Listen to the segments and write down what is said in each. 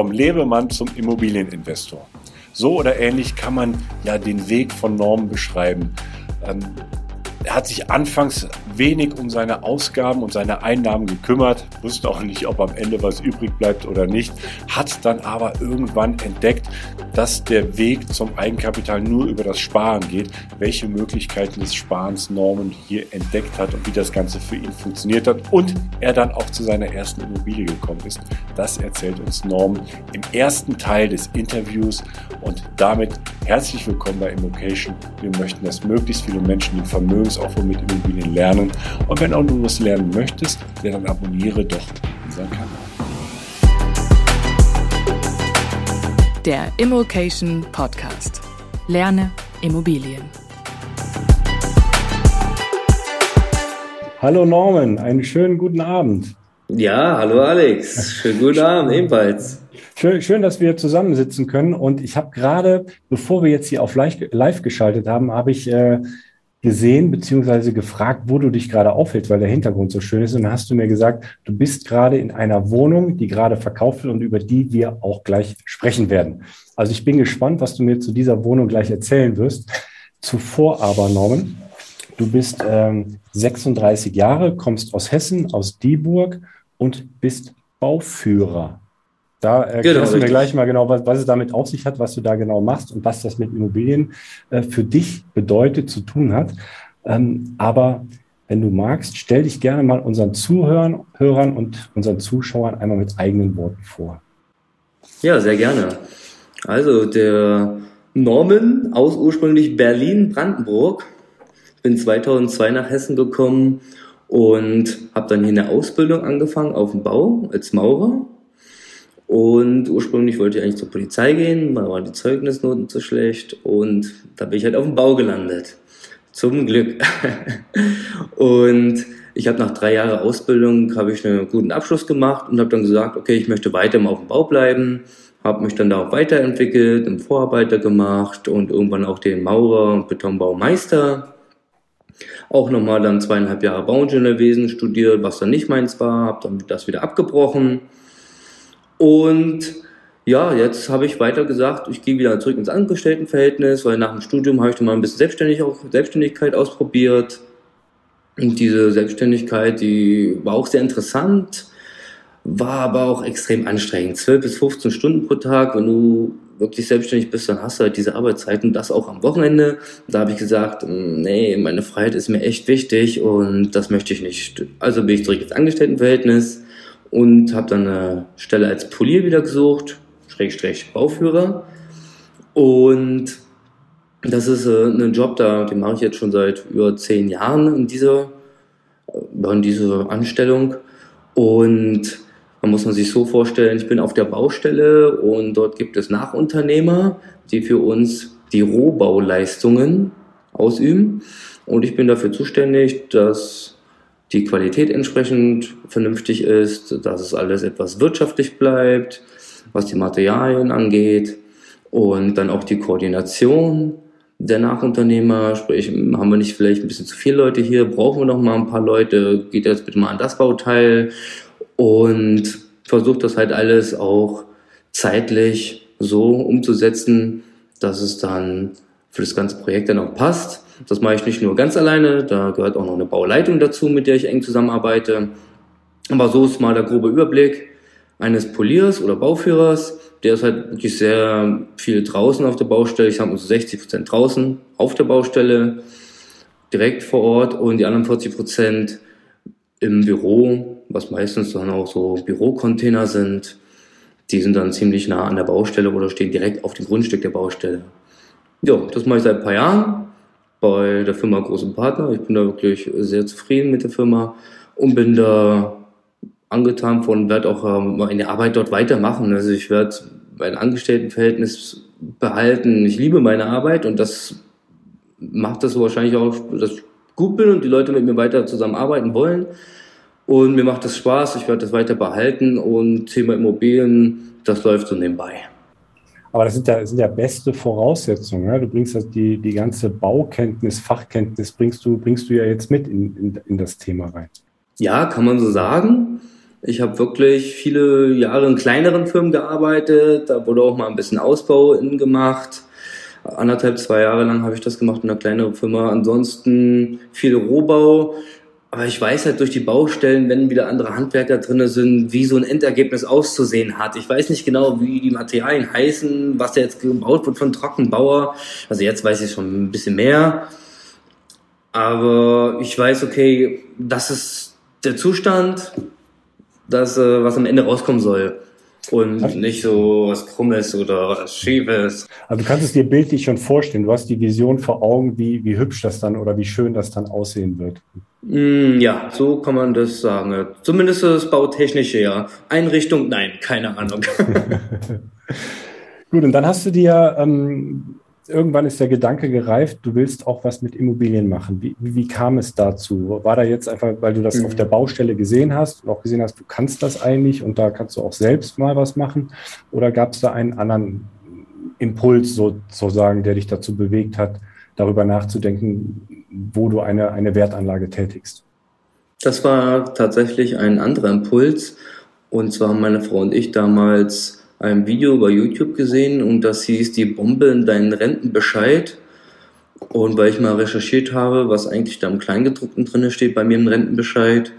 vom Lebemann zum Immobilieninvestor. So oder ähnlich kann man ja den Weg von Normen beschreiben. Ähm, er hat sich anfangs wenig um seine Ausgaben und seine Einnahmen gekümmert, wusste auch nicht, ob am Ende was übrig bleibt oder nicht, hat dann aber irgendwann entdeckt, dass der Weg zum Eigenkapital nur über das Sparen geht, welche Möglichkeiten des Sparens Norman hier entdeckt hat und wie das Ganze für ihn funktioniert hat und er dann auch zu seiner ersten Immobilie gekommen ist. Das erzählt uns Norman im ersten Teil des Interviews und damit herzlich willkommen bei Immocation. Wir möchten, dass möglichst viele Menschen den Vermögen Vermögensaufbau mit Immobilien lernen. Und wenn auch du was lernen möchtest, dann abonniere doch unseren Kanal. Der Immokation Podcast. Lerne Immobilien. Hallo Norman, einen schönen guten Abend. Ja, hallo Alex. Schönen guten Abend ebenfalls. Schön, schön, dass wir zusammensitzen können. Und ich habe gerade, bevor wir jetzt hier auf live, live geschaltet haben, habe ich äh, gesehen beziehungsweise gefragt, wo du dich gerade aufhältst, weil der Hintergrund so schön ist. Und dann hast du mir gesagt, du bist gerade in einer Wohnung, die gerade verkauft wird und über die wir auch gleich sprechen werden. Also ich bin gespannt, was du mir zu dieser Wohnung gleich erzählen wirst. Zuvor aber, Norman, du bist ähm, 36 Jahre, kommst aus Hessen, aus Dieburg und bist Bauführer. Da erklärst genau, du mir gleich mal genau, was, was, es damit auf sich hat, was du da genau machst und was das mit Immobilien äh, für dich bedeutet, zu tun hat. Ähm, aber wenn du magst, stell dich gerne mal unseren Zuhörern Hörern und unseren Zuschauern einmal mit eigenen Worten vor. Ja, sehr gerne. Also der Norman aus ursprünglich Berlin-Brandenburg. Ich bin 2002 nach Hessen gekommen und habe dann hier eine Ausbildung angefangen auf dem Bau als Maurer und ursprünglich wollte ich eigentlich zur Polizei gehen, da waren die Zeugnisnoten zu schlecht und da bin ich halt auf dem Bau gelandet. Zum Glück. und ich habe nach drei Jahren Ausbildung habe ich einen guten Abschluss gemacht und habe dann gesagt, okay, ich möchte weiter auf dem Bau bleiben, habe mich dann da auch weiterentwickelt, einen Vorarbeiter gemacht und irgendwann auch den Maurer und Betonbaumeister. Auch nochmal dann zweieinhalb Jahre Bauingenieurwesen studiert, was dann nicht meins war, habe dann das wieder abgebrochen und ja, jetzt habe ich weiter gesagt, ich gehe wieder zurück ins Angestelltenverhältnis, weil nach dem Studium habe ich dann mal ein bisschen Selbstständig auch, Selbstständigkeit ausprobiert. Und diese Selbstständigkeit, die war auch sehr interessant, war aber auch extrem anstrengend. 12 bis 15 Stunden pro Tag, wenn du wirklich selbstständig bist, dann hast du halt diese Arbeitszeiten, das auch am Wochenende. Da habe ich gesagt, hm, nee, meine Freiheit ist mir echt wichtig und das möchte ich nicht. Also bin ich zurück ins Angestelltenverhältnis und habe dann eine Stelle als Polier wieder gesucht, Schrägstrich Bauführer. Und das ist äh, ein Job, da, den mache ich jetzt schon seit über zehn Jahren in dieser, äh, in dieser Anstellung. Und man muss man sich so vorstellen, ich bin auf der Baustelle und dort gibt es Nachunternehmer, die für uns die Rohbauleistungen ausüben. Und ich bin dafür zuständig, dass die Qualität entsprechend vernünftig ist, dass es alles etwas wirtschaftlich bleibt, was die Materialien angeht. Und dann auch die Koordination der Nachunternehmer, sprich, haben wir nicht vielleicht ein bisschen zu viele Leute hier, brauchen wir noch mal ein paar Leute, geht jetzt bitte mal an das Bauteil? Und versucht das halt alles auch zeitlich so umzusetzen, dass es dann für das ganze Projekt dann auch passt. Das mache ich nicht nur ganz alleine, da gehört auch noch eine Bauleitung dazu, mit der ich eng zusammenarbeite. Aber so ist mal der grobe Überblick eines Poliers oder Bauführers. Der ist halt wirklich sehr viel draußen auf der Baustelle. Ich mal so 60 Prozent draußen auf der Baustelle, direkt vor Ort und die anderen 40 Prozent im Büro, was meistens dann auch so Bürocontainer sind. Die sind dann ziemlich nah an der Baustelle oder stehen direkt auf dem Grundstück der Baustelle. Ja, das mache ich seit ein paar Jahren bei der Firma Großen Partner. Ich bin da wirklich sehr zufrieden mit der Firma und bin da angetan von, werde auch ähm, meine Arbeit dort weitermachen. Also ich werde mein Angestelltenverhältnis behalten. Ich liebe meine Arbeit und das macht das so wahrscheinlich auch, dass ich gut bin und die Leute mit mir weiter zusammenarbeiten wollen. Und mir macht das Spaß, ich werde das weiter behalten und Thema Immobilien, das läuft so nebenbei. Aber das sind ja, sind ja beste Voraussetzungen. Ja? Du bringst das, die, die ganze Baukenntnis, Fachkenntnis bringst du, bringst du ja jetzt mit in, in, in das Thema rein. Ja, kann man so sagen. Ich habe wirklich viele Jahre in kleineren Firmen gearbeitet. Da wurde auch mal ein bisschen Ausbau in gemacht. Anderthalb, zwei Jahre lang habe ich das gemacht in einer kleineren Firma. Ansonsten viel Rohbau. Aber ich weiß halt durch die Baustellen, wenn wieder andere Handwerker drinne sind, wie so ein Endergebnis auszusehen hat. Ich weiß nicht genau, wie die Materialien heißen, was da jetzt gebaut wird von Trockenbauer. Also jetzt weiß ich schon ein bisschen mehr. Aber ich weiß, okay, das ist der Zustand, das, äh, was am Ende rauskommen soll. Und Ach. nicht so was Krummes oder was Schiefes. Also du kannst es dir bildlich schon vorstellen. Du hast die Vision vor Augen, wie, wie hübsch das dann oder wie schön das dann aussehen wird. Mm, ja, so kann man das sagen. Zumindest das Bautechnische, ja. Einrichtung, nein, keine Ahnung. Gut, und dann hast du dir ähm, irgendwann ist der Gedanke gereift, du willst auch was mit Immobilien machen. Wie, wie kam es dazu? War da jetzt einfach, weil du das mhm. auf der Baustelle gesehen hast und auch gesehen hast, du kannst das eigentlich und da kannst du auch selbst mal was machen? Oder gab es da einen anderen Impuls sozusagen, der dich dazu bewegt hat, darüber nachzudenken, wo du eine, eine Wertanlage tätigst? Das war tatsächlich ein anderer Impuls. Und zwar haben meine Frau und ich damals ein Video bei YouTube gesehen und das hieß die Bombe in deinen Rentenbescheid. Und weil ich mal recherchiert habe, was eigentlich da im Kleingedruckten drinne steht bei mir im Rentenbescheid,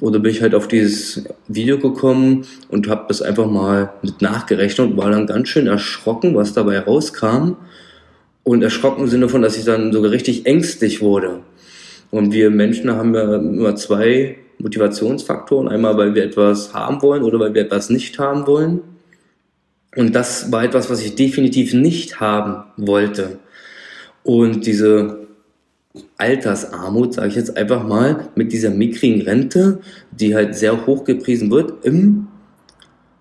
oder bin ich halt auf dieses Video gekommen und habe das einfach mal mit nachgerechnet und war dann ganz schön erschrocken, was dabei rauskam. Und erschrocken im Sinne von, dass ich dann sogar richtig ängstlich wurde. Und wir Menschen haben ja immer zwei Motivationsfaktoren. Einmal, weil wir etwas haben wollen oder weil wir etwas nicht haben wollen. Und das war etwas, was ich definitiv nicht haben wollte. Und diese Altersarmut, sage ich jetzt einfach mal, mit dieser mickrigen Rente, die halt sehr hoch gepriesen wird im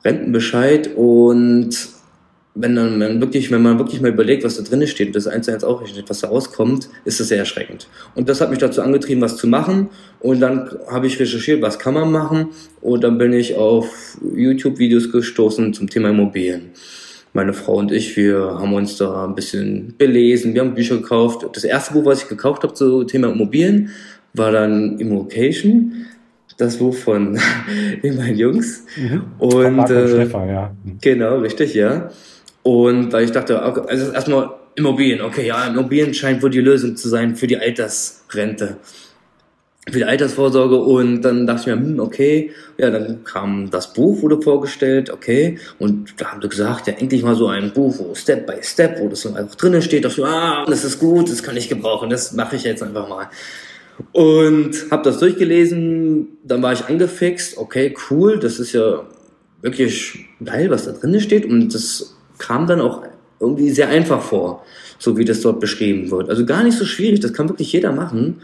Rentenbescheid und wenn dann man wirklich, wenn man wirklich mal überlegt, was da drin steht und das eins zu eins aufrechnet, was da rauskommt, ist das sehr erschreckend. Und das hat mich dazu angetrieben, was zu machen. Und dann habe ich recherchiert, was kann man machen. Und dann bin ich auf YouTube-Videos gestoßen zum Thema Immobilien. Meine Frau und ich, wir haben uns da ein bisschen belesen, wir haben Bücher gekauft. Das erste Buch, was ich gekauft habe zum Thema Immobilien, war dann Immocation das Buch von den beiden Jungs. Mhm. Und, und äh, Stefan, ja. Genau, richtig, ja. Und weil ich dachte, also erstmal Immobilien, okay, ja, Immobilien scheint wohl die Lösung zu sein für die Altersrente, für die Altersvorsorge. Und dann dachte ich mir, hm, okay, ja, dann kam das Buch, wurde vorgestellt, okay, und da haben sie gesagt, ja, endlich mal so ein Buch, wo Step by Step, wo das einfach drinnen steht, dachte ich, ah, das ist gut, das kann ich gebrauchen, das mache ich jetzt einfach mal. Und habe das durchgelesen, dann war ich angefixt, okay, cool, das ist ja wirklich geil, was da drin steht und das kam dann auch irgendwie sehr einfach vor, so wie das dort beschrieben wird. Also gar nicht so schwierig, das kann wirklich jeder machen.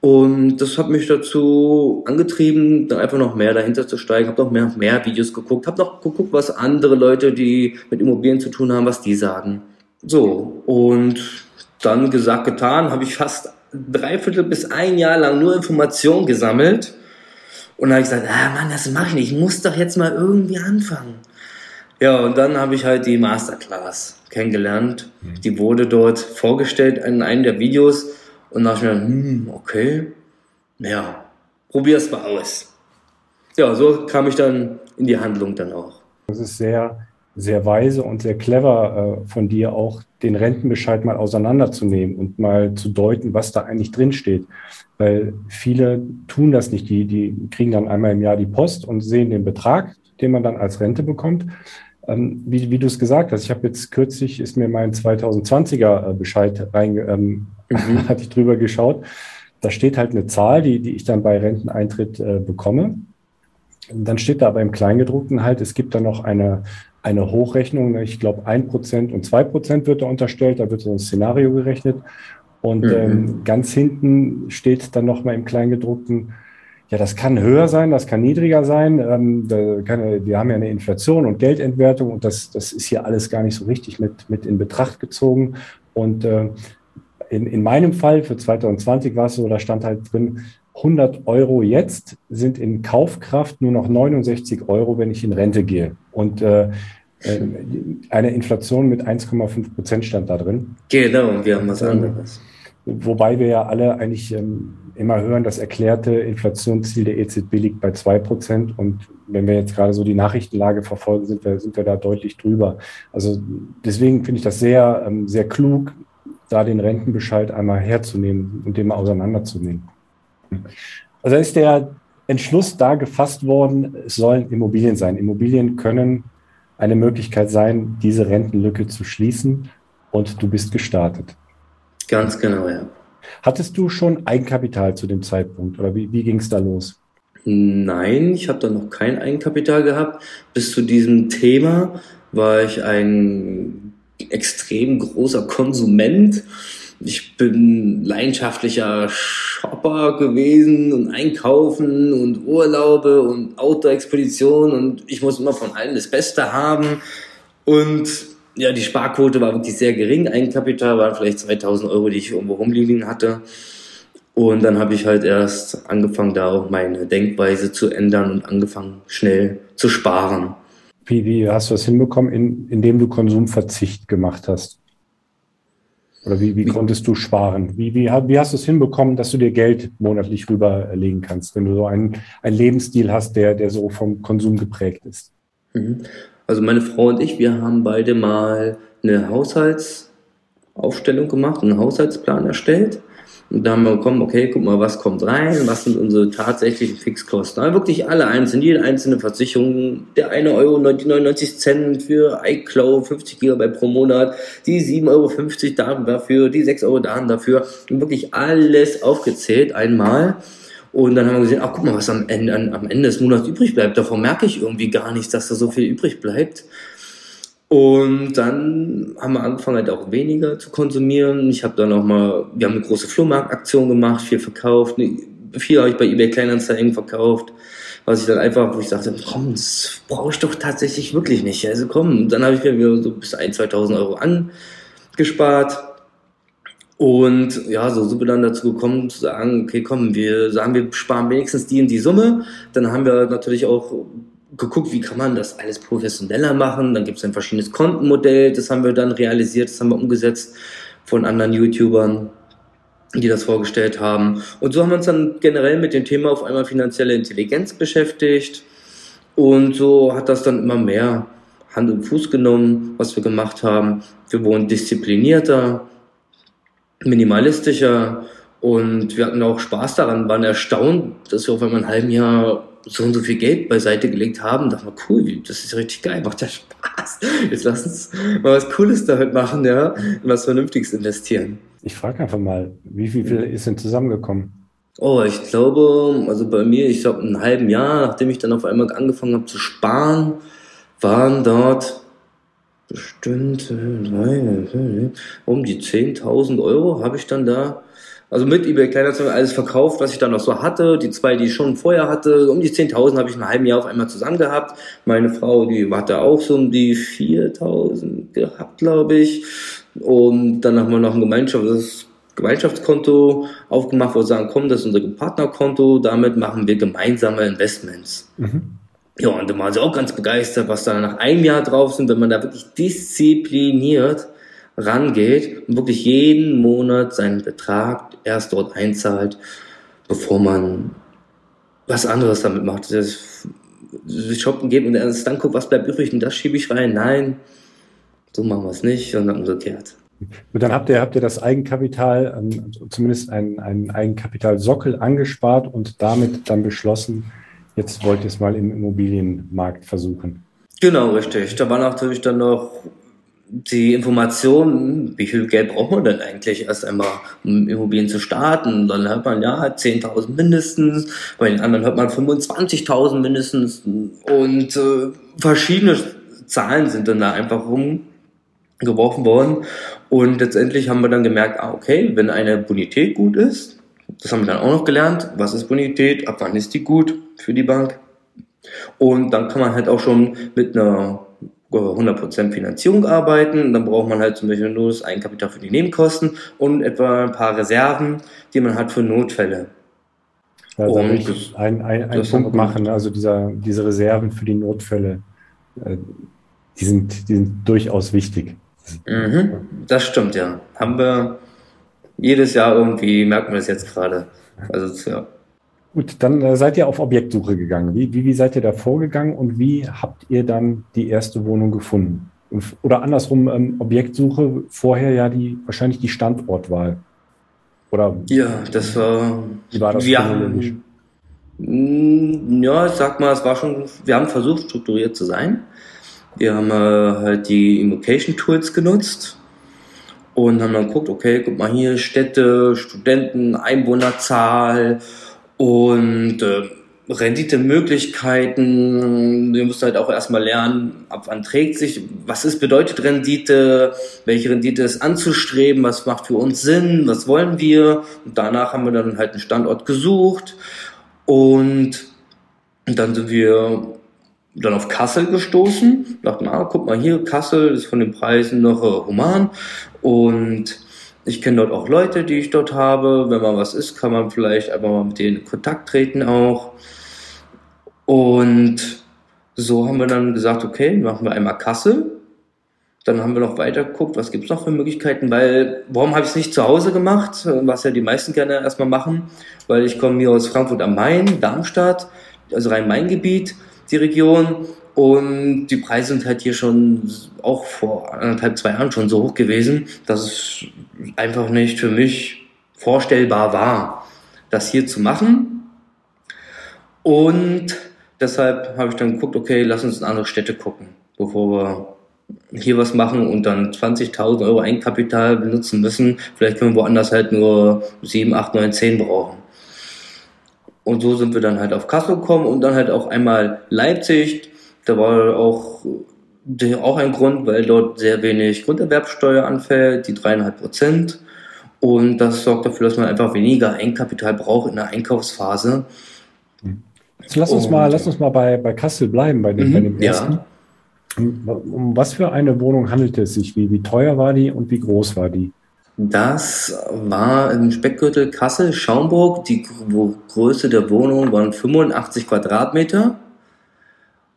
Und das hat mich dazu angetrieben, dann einfach noch mehr dahinter zu steigen. Habe noch mehr, mehr Videos geguckt, habe noch geguckt, was andere Leute, die mit Immobilien zu tun haben, was die sagen. So, und dann gesagt, getan, habe ich fast dreiviertel bis ein Jahr lang nur Informationen gesammelt. Und dann habe ich gesagt, ah Mann, das mache ich nicht, ich muss doch jetzt mal irgendwie anfangen. Ja, und dann habe ich halt die Masterclass kennengelernt. Mhm. Die wurde dort vorgestellt in einem der Videos und dachte mir, hm, okay, ja, probier's mal aus. Ja, so kam ich dann in die Handlung dann auch. Das ist sehr, sehr weise und sehr clever äh, von dir auch, den Rentenbescheid mal auseinanderzunehmen und mal zu deuten, was da eigentlich drinsteht. Weil viele tun das nicht. Die, die kriegen dann einmal im Jahr die Post und sehen den Betrag, den man dann als Rente bekommt. Ähm, wie, wie du es gesagt hast, ich habe jetzt kürzlich, ist mir mein 2020er äh, Bescheid rein, ähm, hatte ich drüber geschaut. Da steht halt eine Zahl, die, die ich dann bei Renteneintritt äh, bekomme. Dann steht da aber im Kleingedruckten halt, es gibt da noch eine, eine Hochrechnung, ich glaube ein Prozent und zwei Prozent wird da unterstellt, da wird so ein Szenario gerechnet. Und mhm. ähm, ganz hinten steht dann nochmal im Kleingedruckten, ja, das kann höher sein, das kann niedriger sein. Ähm, kann, wir haben ja eine Inflation und Geldentwertung und das, das ist hier alles gar nicht so richtig mit, mit in Betracht gezogen. Und äh, in, in meinem Fall für 2020 war es so, da stand halt drin, 100 Euro jetzt sind in Kaufkraft nur noch 69 Euro, wenn ich in Rente gehe. Und äh, äh eine Inflation mit 1,5 Prozent stand da drin. Genau, wir haben was anderes. wobei wir ja alle eigentlich ähm, immer hören, das erklärte Inflationsziel der EZB liegt bei 2%. Und wenn wir jetzt gerade so die Nachrichtenlage verfolgen, sind wir, sind wir da deutlich drüber. Also deswegen finde ich das sehr, ähm, sehr klug, da den Rentenbescheid einmal herzunehmen und den mal auseinanderzunehmen. Also ist der Entschluss da gefasst worden, es sollen Immobilien sein. Immobilien können eine Möglichkeit sein, diese Rentenlücke zu schließen und du bist gestartet. Ganz genau, ja. Hattest du schon Eigenkapital zu dem Zeitpunkt oder wie, wie ging es da los? Nein, ich habe da noch kein Eigenkapital gehabt. Bis zu diesem Thema war ich ein extrem großer Konsument. Ich bin leidenschaftlicher Shopper gewesen und Einkaufen und Urlaube und Outdoor-Expeditionen und ich muss immer von allem das Beste haben. Und ja, die Sparquote war wirklich sehr gering. Eigenkapital waren vielleicht 2000 Euro, die ich irgendwo rumliegen hatte. Und dann habe ich halt erst angefangen, da auch meine Denkweise zu ändern und angefangen, schnell zu sparen. Wie, wie hast du das hinbekommen, in, indem du Konsumverzicht gemacht hast? Oder wie, wie konntest du sparen? Wie, wie, wie hast du es hinbekommen, dass du dir Geld monatlich rüberlegen kannst, wenn du so einen, einen Lebensstil hast, der, der so vom Konsum geprägt ist? Also meine Frau und ich, wir haben beide mal eine Haushaltsaufstellung gemacht, einen Haushaltsplan erstellt. Und da haben wir gekommen, okay, guck mal, was kommt rein, was sind unsere tatsächlichen Fixkosten. Aber wirklich alle einzeln, jede einzelne Versicherung, der eine Euro, die 99 Cent für iCloud, 50 Gigabyte pro Monat, die 7,50 Euro dafür, die 6 Euro dafür. Und wirklich alles aufgezählt einmal. Und dann haben wir gesehen, ach guck mal, was am Ende, am Ende des Monats übrig bleibt. Davon merke ich irgendwie gar nichts, dass da so viel übrig bleibt. Und dann haben wir angefangen halt auch weniger zu konsumieren. Ich habe dann auch mal, wir haben eine große Flohmarktaktion gemacht, viel verkauft. Viel habe ich bei eBay Kleinanzeigen verkauft. Was ich dann einfach, wo ich sagte, komm, das brauche ich doch tatsächlich wirklich nicht. Also komm, und dann habe ich mir wieder so bis 1.000, 2.000 Euro angespart und ja, so sind wir dann dazu gekommen zu sagen, okay, komm, wir sagen, wir sparen wenigstens die in die Summe. Dann haben wir natürlich auch geguckt, wie kann man das alles professioneller machen. Dann gibt es ein verschiedenes Kontenmodell, das haben wir dann realisiert, das haben wir umgesetzt von anderen YouTubern, die das vorgestellt haben. Und so haben wir uns dann generell mit dem Thema auf einmal finanzielle Intelligenz beschäftigt. Und so hat das dann immer mehr Hand und Fuß genommen, was wir gemacht haben. Wir wurden disziplinierter, minimalistischer und wir hatten auch Spaß daran, waren erstaunt, dass wir auf einmal ein halben Jahr so und so viel Geld beiseite gelegt haben. Da war cool, das ist richtig geil, macht ja Spaß. Jetzt lass uns mal was Cooles damit machen, ja, und was Vernünftiges investieren. Ich frage einfach mal, wie viel, viel ist denn zusammengekommen? Oh, ich glaube, also bei mir, ich glaube, ein halben Jahr, nachdem ich dann auf einmal angefangen habe zu sparen, waren dort bestimmt um die 10.000 Euro habe ich dann da, also mit eBay Kleinanzeigen alles verkauft, was ich dann noch so hatte. Die zwei, die ich schon vorher hatte, um die 10.000 habe ich in einem halben Jahr auf einmal zusammen gehabt. Meine Frau, die hatte auch so um die 4.000 gehabt, glaube ich. Und dann haben wir noch ein Gemeinschafts Gemeinschaftskonto aufgemacht, wo wir sagen, komm, das ist unser Partnerkonto, damit machen wir gemeinsame Investments. Mhm. Ja, und da waren sie auch ganz begeistert, was da nach einem Jahr drauf sind, wenn man da wirklich diszipliniert rangeht und wirklich jeden Monat seinen Betrag erst dort einzahlt, bevor man was anderes damit macht. Das shoppen geht und erst dann guckt, was bleibt übrig und das schiebe ich rein. Nein, so machen wir es nicht, sondern umgekehrt. Und dann habt ihr, habt ihr das Eigenkapital, ähm, zumindest einen Eigenkapitalsockel angespart und damit dann beschlossen, Jetzt wollt ihr es mal im Immobilienmarkt versuchen. Genau, richtig. Da war natürlich dann noch die Information, wie viel Geld braucht man denn eigentlich erst einmal, um Immobilien zu starten? Dann hört man ja 10.000 mindestens, bei den anderen hört man 25.000 mindestens und äh, verschiedene Zahlen sind dann da einfach rumgeworfen worden und letztendlich haben wir dann gemerkt, ah, okay, wenn eine Bonität gut ist, das haben wir dann auch noch gelernt. Was ist Bonität? Ab wann ist die gut für die Bank? Und dann kann man halt auch schon mit einer 100% Finanzierung arbeiten. Dann braucht man halt zum Beispiel nur das Eigenkapital für die Nebenkosten und etwa ein paar Reserven, die man hat für Notfälle. Also und das, ein, ein, ein Punkt machen, also dieser, diese Reserven für die Notfälle, äh, die, sind, die sind durchaus wichtig. Mhm, das stimmt, ja. Haben wir jedes Jahr irgendwie merkt man das jetzt gerade. Also, ja. Gut, dann äh, seid ihr auf Objektsuche gegangen. Wie, wie, wie seid ihr da vorgegangen und wie habt ihr dann die erste Wohnung gefunden? Oder andersrum, ähm, Objektsuche, vorher ja die wahrscheinlich die Standortwahl. Oder ja, das war. Wie war das haben, mm, Ja, ich sag mal, es war schon, wir haben versucht, strukturiert zu sein. Wir haben äh, halt die Invocation Tools genutzt und haben dann geguckt, okay, guck mal hier, Städte, Studenten, Einwohnerzahl und äh, Renditemöglichkeiten. Wir müssen halt auch erstmal lernen, ab wann trägt sich, was ist, bedeutet Rendite, welche Rendite ist anzustreben, was macht für uns Sinn, was wollen wir. Und danach haben wir dann halt einen Standort gesucht und dann sind wir dann auf Kassel gestoßen, dachten, ah, guck mal hier, Kassel ist von den Preisen noch äh, human und ich kenne dort auch Leute, die ich dort habe. Wenn mal was ist, kann man vielleicht einfach mal mit denen in Kontakt treten auch. Und so haben wir dann gesagt, okay, machen wir einmal Kassel. Dann haben wir noch weiter geguckt, was gibt's noch für Möglichkeiten, weil warum habe ich es nicht zu Hause gemacht, was ja die meisten gerne erstmal machen, weil ich komme hier aus Frankfurt am Main, Darmstadt, also Rhein-Main-Gebiet, die Region und die Preise sind halt hier schon auch vor anderthalb, zwei Jahren schon so hoch gewesen, dass es einfach nicht für mich vorstellbar war, das hier zu machen. Und deshalb habe ich dann geguckt, okay, lass uns in andere Städte gucken, bevor wir hier was machen und dann 20.000 Euro Eigenkapital benutzen müssen. Vielleicht können wir woanders halt nur 7, 8, 9, 10 brauchen. Und so sind wir dann halt auf Kassel gekommen und dann halt auch einmal Leipzig. Da war auch, auch ein Grund, weil dort sehr wenig Grunderwerbsteuer anfällt, die dreieinhalb Prozent. Und das sorgt dafür, dass man einfach weniger Eigenkapital braucht in der Einkaufsphase. Jetzt lass uns mal, lass uns mal bei, bei Kassel bleiben, bei dem, mhm, bei dem ersten. Ja. Um was für eine Wohnung handelte es sich? Wie, wie teuer war die und wie groß war die? Das war im Speckgürtel Kassel, Schaumburg. Die Größe der Wohnung waren 85 Quadratmeter.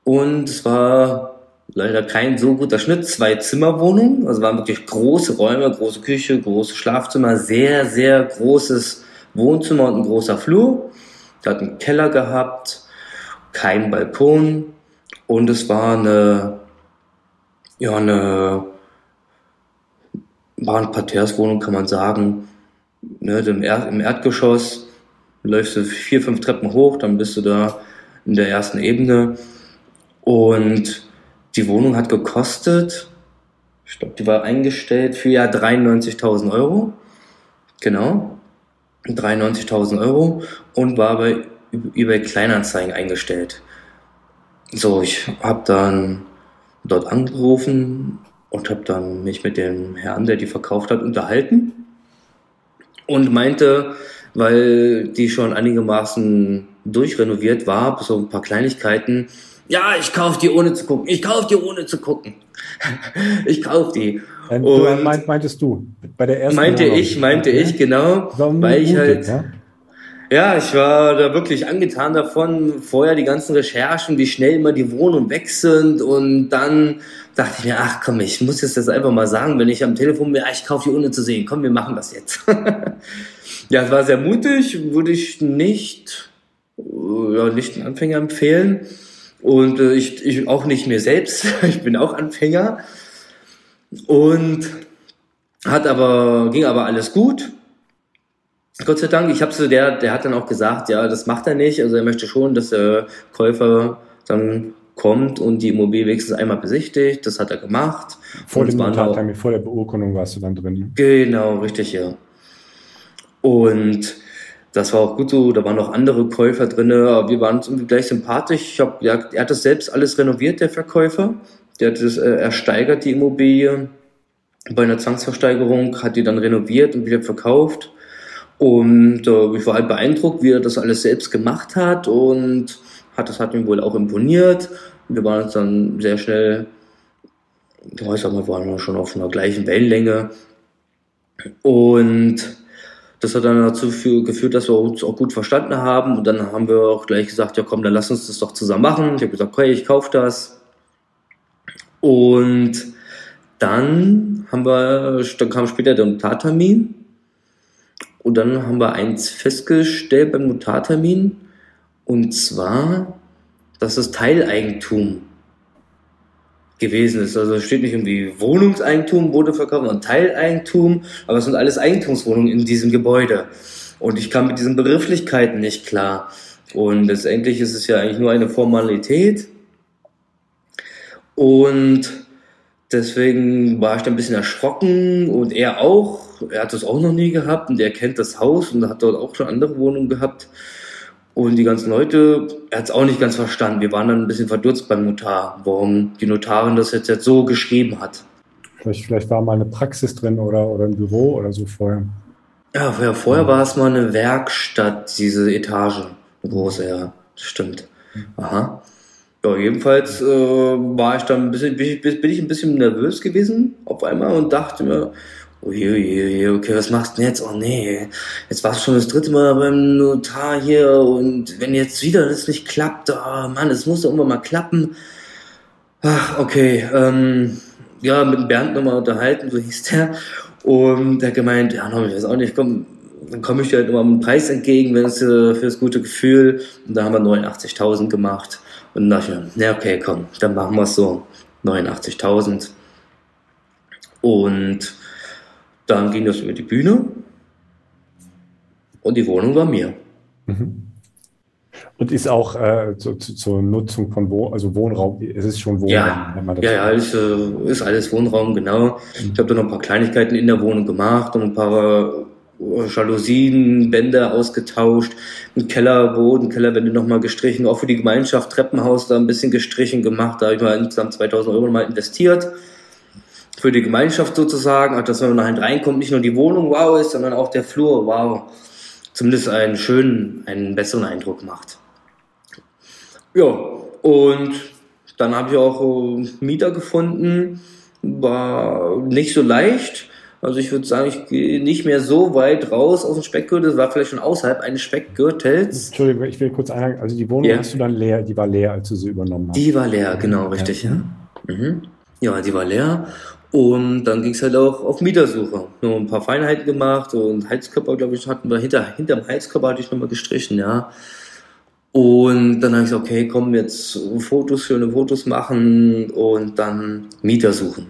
Und es war leider kein so guter Schnitt. Zwei Zimmerwohnungen. Also waren wirklich große Räume, große Küche, große Schlafzimmer, sehr, sehr großes Wohnzimmer und ein großer Flur. Der hat einen Keller gehabt, kein Balkon und es war eine, ja, eine, war eine Parterreswohnung, kann man sagen. Ne, im, Erd Im Erdgeschoss läufst du vier, fünf Treppen hoch, dann bist du da in der ersten Ebene. Und die Wohnung hat gekostet, ich glaube, die war eingestellt für ja 93.000 Euro. Genau. 93.000 Euro und war bei eBay Kleinanzeigen eingestellt. So, ich habe dann dort angerufen und habe dann mich mit dem Herrn, der die verkauft hat, unterhalten und meinte, weil die schon einigermaßen durchrenoviert war, auf ein paar Kleinigkeiten, ja, ich kauf die ohne zu gucken. Ich kauf die ohne zu gucken. ich kauf die. Und du meint, meintest du bei der ersten? Meinte Wohnung. ich, meinte okay. ich genau, weil ich halt. Ja? ja, ich war da wirklich angetan davon. Vorher die ganzen Recherchen, wie schnell immer die Wohnungen weg sind und dann dachte ich mir, ach komm, ich muss jetzt das einfach mal sagen, wenn ich am Telefon bin, ja, ich kaufe die ohne zu sehen. Komm, wir machen das jetzt. ja, es war sehr mutig, würde ich nicht, ja, nicht einen Anfänger empfehlen. Und äh, ich, ich auch nicht mir selbst. ich bin auch Anfänger. Und hat aber, ging aber alles gut. Gott sei Dank, ich habe so, der, der hat dann auch gesagt, ja, das macht er nicht. Also er möchte schon, dass der Käufer dann kommt und die Immobilie wenigstens einmal besichtigt. Das hat er gemacht. Vor dem Notartermin, vor der Beurkundung warst du dann drin. Genau, richtig, ja. Und das war auch gut so, da waren noch andere Käufer drin, wir waren uns gleich sympathisch. Ich hab, ja, er hat das selbst alles renoviert, der Verkäufer. Der hat das äh, ersteigert, die Immobilie. Bei einer Zwangsversteigerung hat die dann renoviert und wieder verkauft. Und äh, ich war halt beeindruckt, wie er das alles selbst gemacht hat und hat, das hat ihm wohl auch imponiert. Wir waren uns dann sehr schnell, ich auch, wir waren schon auf einer gleichen Wellenlänge. Und das hat dann dazu geführt, dass wir uns auch gut verstanden haben. Und dann haben wir auch gleich gesagt, ja komm, dann lass uns das doch zusammen machen. Ich habe gesagt, okay, ich kaufe das. Und dann haben wir, dann kam später der Notartermin. Und dann haben wir eins festgestellt beim Notartermin. Und zwar, dass das Teileigentum gewesen ist. Also es steht nicht irgendwie Wohnungseigentum wurde verkauft, sondern Teileigentum. Aber es sind alles Eigentumswohnungen in diesem Gebäude. Und ich kam mit diesen Begrifflichkeiten nicht klar. Und letztendlich ist es ja eigentlich nur eine Formalität. Und deswegen war ich da ein bisschen erschrocken und er auch. Er hat das auch noch nie gehabt und er kennt das Haus und hat dort auch schon andere Wohnungen gehabt. Und die ganzen Leute, er hat es auch nicht ganz verstanden. Wir waren dann ein bisschen verdutzt beim Notar, warum die Notarin das jetzt, jetzt so geschrieben hat. Vielleicht, vielleicht war mal eine Praxis drin oder, oder ein Büro oder so vorher. Ja, vorher, vorher war es mal eine Werkstatt, diese Etage. Eine große, ja, stimmt. Aha. Ja, jedenfalls äh, war ich dann ein bisschen, bin ich, bin ich ein bisschen nervös gewesen auf einmal und dachte mir, Uiuiui, okay, was machst du denn jetzt? Oh nee, jetzt warst du schon das dritte Mal beim Notar hier und wenn jetzt wieder das nicht klappt, oh Mann, es muss doch irgendwann mal klappen. Ach, okay, ähm, ja, mit Bernd nochmal unterhalten, so hieß der. Und der gemeint, ja, no, ich weiß auch nicht, komm, dann komme ich dir halt immer einen Preis entgegen, wenn es äh, für das gute Gefühl. Und da haben wir 89.000 gemacht. Und dann dachte ich, ja, okay, komm, dann machen wir es so. 89.000. Und dann ging das über die Bühne und die Wohnung war mir. Mhm. Und ist auch äh, zu, zu, zur Nutzung von Wo also Wohnraum, es ist schon Wohnraum. Ja, ja, ja ist, äh, ist alles Wohnraum, genau. Mhm. Ich habe da noch ein paar Kleinigkeiten in der Wohnung gemacht und ein paar äh, Jalousien, Bänder ausgetauscht, ein Kellerboden, Kellerwände nochmal gestrichen, auch für die Gemeinschaft Treppenhaus da ein bisschen gestrichen gemacht. Da habe ich mal insgesamt 2000 Euro mal investiert für die Gemeinschaft sozusagen, dass wenn man nachher reinkommt, nicht nur die Wohnung wow ist, sondern auch der Flur wow, zumindest einen schönen, einen besseren Eindruck macht. Ja, und dann habe ich auch äh, Mieter gefunden, war nicht so leicht. Also ich würde sagen, ich gehe nicht mehr so weit raus aus dem Speckgürtel. Das war vielleicht schon außerhalb eines Speckgürtels. Entschuldigung, ich will kurz einhaken. Also die Wohnung ja. hast du dann leer, die war leer, als du sie übernommen hast. Die war leer, genau, richtig, ja. Ja, mhm. ja die war leer. Und dann ging es halt auch auf Mietersuche. Nur ein paar Feinheiten gemacht und Heizkörper, glaube ich, hatten wir hinter, hinterm Heizkörper hatte ich nochmal gestrichen, ja. Und dann habe ich gesagt, okay, komm, jetzt Fotos, schöne Fotos machen und dann Mieter suchen.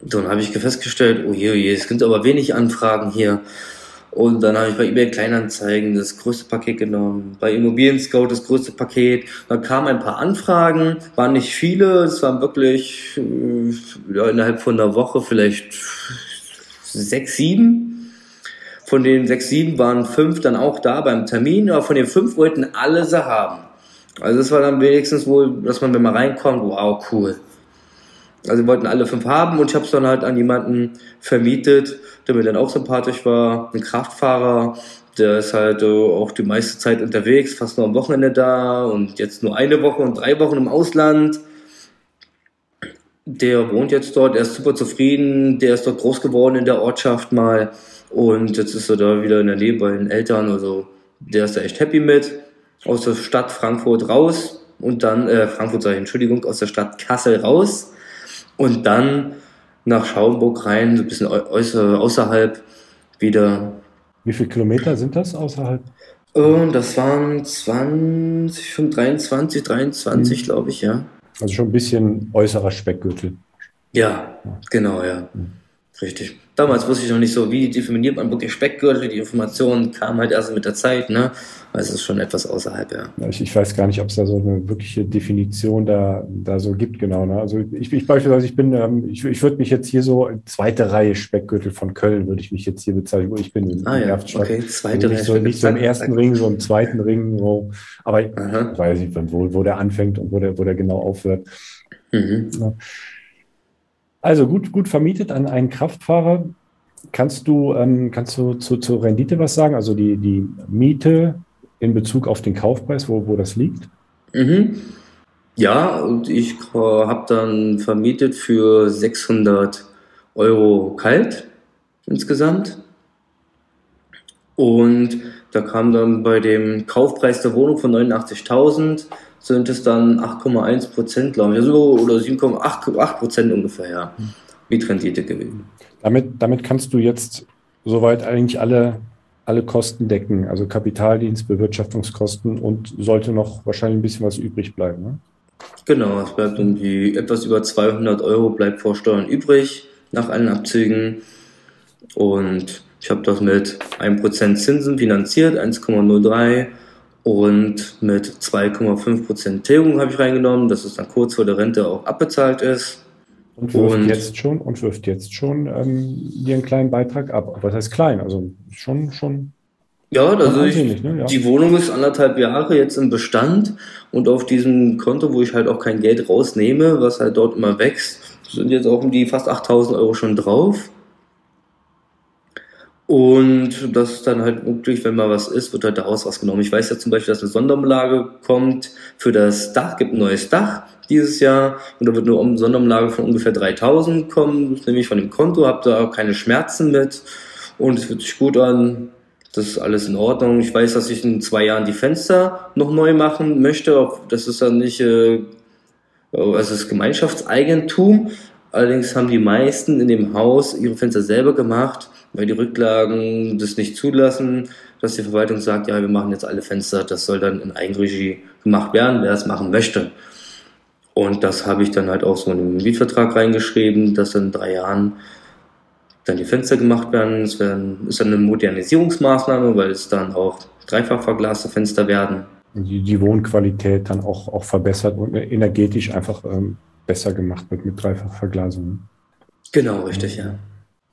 Dann habe ich festgestellt, oh je, oh je, es gibt aber wenig Anfragen hier. Und dann habe ich bei eBay Kleinanzeigen das größte Paket genommen, bei Immobilien Scout das größte Paket. Da kamen ein paar Anfragen, waren nicht viele, es waren wirklich äh, ja, innerhalb von einer Woche vielleicht sechs, sieben. Von den sechs, sieben waren fünf dann auch da beim Termin, aber von den fünf wollten alle sie haben. Also das war dann wenigstens wohl, dass man, wenn man reinkommt, wow, cool. Also wollten alle fünf haben und ich habe es dann halt an jemanden vermietet, der mir dann auch sympathisch war, ein Kraftfahrer, der ist halt auch die meiste Zeit unterwegs, fast nur am Wochenende da und jetzt nur eine Woche und drei Wochen im Ausland. Der wohnt jetzt dort, er ist super zufrieden, der ist dort groß geworden in der Ortschaft mal und jetzt ist er da wieder in der Nähe bei den Eltern, also der ist da echt happy mit. Aus der Stadt Frankfurt raus und dann, äh, Frankfurt sage ich, Entschuldigung, aus der Stadt Kassel raus und dann nach Schaumburg rein, so ein bisschen äußer, außerhalb wieder. Wie viele Kilometer sind das außerhalb? Und das waren 20, 23, 23, mhm. glaube ich, ja. Also schon ein bisschen äußerer Speckgürtel. Ja, genau, ja. Mhm. Richtig. Damals wusste ich noch nicht so, wie definiert man wirklich Speckgürtel. Die Informationen kamen halt erst mit der Zeit, ne? Also es ist schon etwas außerhalb, ja. Ich, ich weiß gar nicht, ob es da so eine wirkliche Definition da, da so gibt, genau. Ne? Also ich, ich beispielsweise, ich bin, ähm, ich, ich würde mich jetzt hier so zweite Reihe Speckgürtel von Köln, würde ich mich jetzt hier bezeichnen, wo ich bin in, ah, in ja. Okay, zweite also nicht, so, nicht so im ersten Ring, so im zweiten Ring, wo, aber Aha. ich weiß nicht, wo, wo der anfängt und wo der, wo der genau aufhört. Mhm. Ja. Also gut, gut vermietet an einen Kraftfahrer. Kannst du, ähm, kannst du zu, zur Rendite was sagen? Also die, die Miete in Bezug auf den Kaufpreis, wo, wo das liegt? Mhm. Ja, und ich äh, habe dann vermietet für 600 Euro kalt insgesamt. Und da kam dann bei dem Kaufpreis der Wohnung von 89.000 sind es dann 8,1 Prozent, glaube ich, also, oder 7,8 Prozent ungefähr, ja, Mietrendite gewesen. Damit, damit kannst du jetzt soweit eigentlich alle, alle Kosten decken, also Kapitaldienst, Bewirtschaftungskosten und sollte noch wahrscheinlich ein bisschen was übrig bleiben. Ne? Genau, es bleibt um die etwas über 200 Euro bleibt vor Steuern übrig nach allen Abzügen und ich habe das mit 1% Zinsen finanziert, 1,03 und mit 2,5% Tilgung habe ich reingenommen, dass es dann kurz vor der Rente auch abbezahlt ist. Und wirft und, jetzt schon und wirft jetzt schon ähm, einen kleinen Beitrag ab. Aber das heißt klein, also schon, schon. Ja, also ich, ne? ja. die Wohnung ist anderthalb Jahre jetzt im Bestand und auf diesem Konto, wo ich halt auch kein Geld rausnehme, was halt dort immer wächst, sind jetzt auch um die fast 8000 Euro schon drauf. Und das ist dann halt wirklich, wenn mal was ist, wird halt daraus was genommen. Ich weiß ja zum Beispiel, dass eine Sonderumlage kommt für das Dach, gibt ein neues Dach dieses Jahr und da wird eine Sonderumlage von ungefähr 3000 kommen, das nehme ich von dem Konto, habe da keine Schmerzen mit und es fühlt sich gut an. Das ist alles in Ordnung. Ich weiß, dass ich in zwei Jahren die Fenster noch neu machen möchte. Das ist dann nicht, äh, also es ist Gemeinschaftseigentum. Allerdings haben die meisten in dem Haus ihre Fenster selber gemacht weil die Rücklagen das nicht zulassen, dass die Verwaltung sagt, ja, wir machen jetzt alle Fenster, das soll dann in Eigenregie gemacht werden, wer es machen möchte. Und das habe ich dann halt auch so in den Mietvertrag reingeschrieben, dass in drei Jahren dann die Fenster gemacht werden. Es werden, ist dann eine Modernisierungsmaßnahme, weil es dann auch dreifach verglaste Fenster werden. Die, die Wohnqualität dann auch, auch verbessert und energetisch einfach ähm, besser gemacht wird mit Dreifachverglasung. Genau, richtig, ja.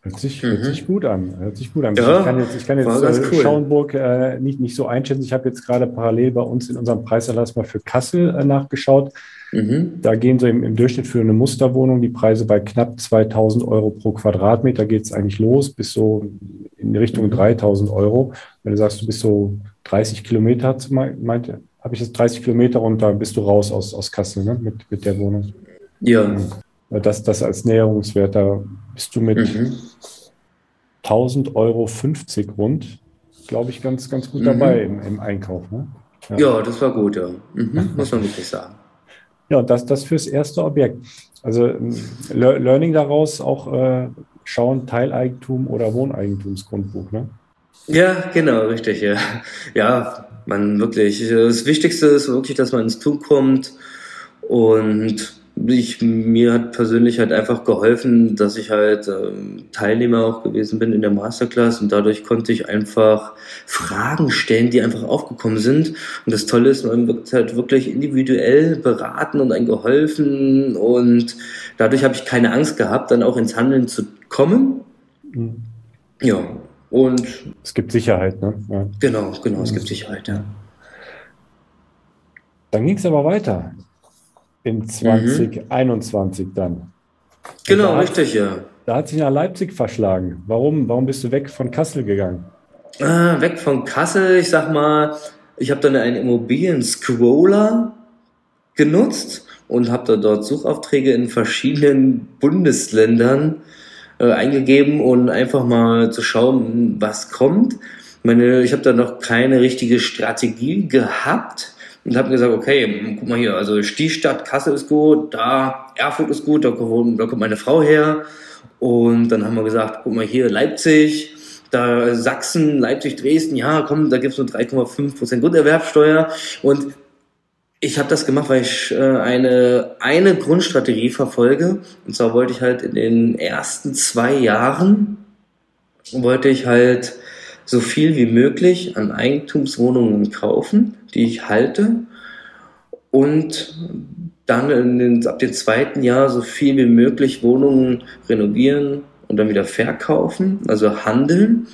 Hört sich, mhm. hört sich gut an. Hört sich gut an. Ja, ich kann jetzt, ich kann jetzt äh, cool. Schauenburg äh, nicht, nicht so einschätzen. Ich habe jetzt gerade parallel bei uns in unserem Preiserlass mal für Kassel äh, nachgeschaut. Mhm. Da gehen so im, im, Durchschnitt für eine Musterwohnung die Preise bei knapp 2000 Euro pro Quadratmeter geht es eigentlich los, bis so in Richtung mhm. 3000 Euro. Wenn du sagst, du bist so 30 Kilometer, meinte, habe ich jetzt 30 Kilometer und da bist du raus aus, aus Kassel ne? mit, mit der Wohnung. Ja. Das, das als Näherungswert, da bist du mit mhm. 1000 Euro 50 rund, glaube ich, ganz, ganz gut mhm. dabei im, im Einkauf. Ne? Ja. ja. das war gut, ja. Mhm. Muss man wirklich sagen. Ja, und das, das fürs erste Objekt. Also ähm, Learning daraus auch äh, schauen, Teileigentum oder Wohneigentumsgrundbuch, ne? Ja, genau, richtig, ja. Ja, man wirklich, das Wichtigste ist wirklich, dass man ins Tun kommt und ich, mir hat persönlich halt einfach geholfen, dass ich halt ähm, Teilnehmer auch gewesen bin in der Masterclass und dadurch konnte ich einfach Fragen stellen, die einfach aufgekommen sind. Und das Tolle ist, man wird halt wirklich individuell beraten und ein geholfen und dadurch habe ich keine Angst gehabt, dann auch ins Handeln zu kommen. Mhm. Ja, und. Es gibt Sicherheit, ne? Ja. Genau, genau, es gibt Sicherheit, ja. Dann ging es aber weiter in 2021 mhm. dann. Genau, da richtig, ja. Da hat sich nach Leipzig verschlagen. Warum? Warum bist du weg von Kassel gegangen? Ah, weg von Kassel, ich sag mal, ich habe dann einen Immobilien-Scroller genutzt und habe da dort Suchaufträge in verschiedenen Bundesländern äh, eingegeben und einfach mal zu schauen, was kommt. Meine, ich habe da noch keine richtige Strategie gehabt und habe gesagt, okay, guck mal hier, also Stiefstadt, Kassel ist gut, da Erfurt ist gut, da kommt, da kommt meine Frau her. Und dann haben wir gesagt, guck mal hier, Leipzig, da Sachsen, Leipzig, Dresden, ja, komm, da gibt's nur 3,5% Grunderwerbsteuer. Und ich habe das gemacht, weil ich äh, eine, eine Grundstrategie verfolge. Und zwar wollte ich halt in den ersten zwei Jahren, wollte ich halt so viel wie möglich an Eigentumswohnungen kaufen, die ich halte und dann den, ab dem zweiten Jahr so viel wie möglich Wohnungen renovieren und dann wieder verkaufen, also handeln,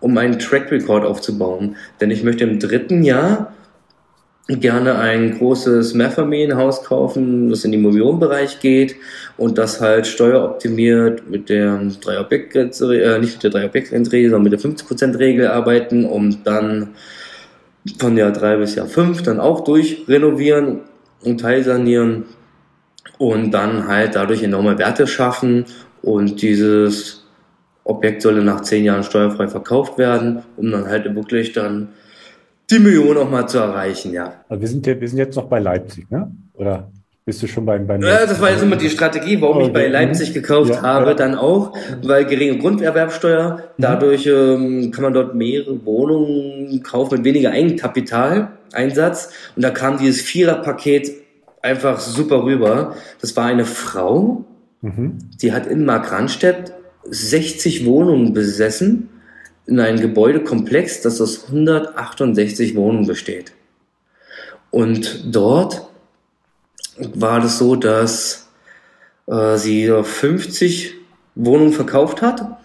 um einen Track Record aufzubauen. Denn ich möchte im dritten Jahr gerne ein großes Mehrfamilienhaus kaufen, das in den Millionenbereich geht und das halt steueroptimiert mit der 3 objekt äh, nicht mit der 3 objekt sondern mit der 50%-Regel arbeiten, um dann von Jahr 3 bis Jahr 5 dann auch durchrenovieren und teilsanieren und dann halt dadurch enorme Werte schaffen und dieses Objekt solle nach 10 Jahren steuerfrei verkauft werden, um dann halt wirklich dann die Million auch mal zu erreichen, ja. Also wir sind, wir sind jetzt noch bei Leipzig, ne? Oder? bist du schon beim, beim Ja, das war jetzt immer die Strategie, warum Okay. ich bei Leipzig gekauft Ja, habe, ja. dann auch, weil geringe Grunderwerbsteuer, dadurch ähm, kann man dort mehrere Wohnungen kaufen mit weniger Eigenkapitaleinsatz und da kam dieses Viererpaket einfach super rüber. Das war eine Frau, Mhm. die hat in Markranstädt 60 Wohnungen besessen in einem Gebäudekomplex, das aus 168 Wohnungen besteht. Und dort war das so, dass äh, sie so 50 Wohnungen verkauft hat.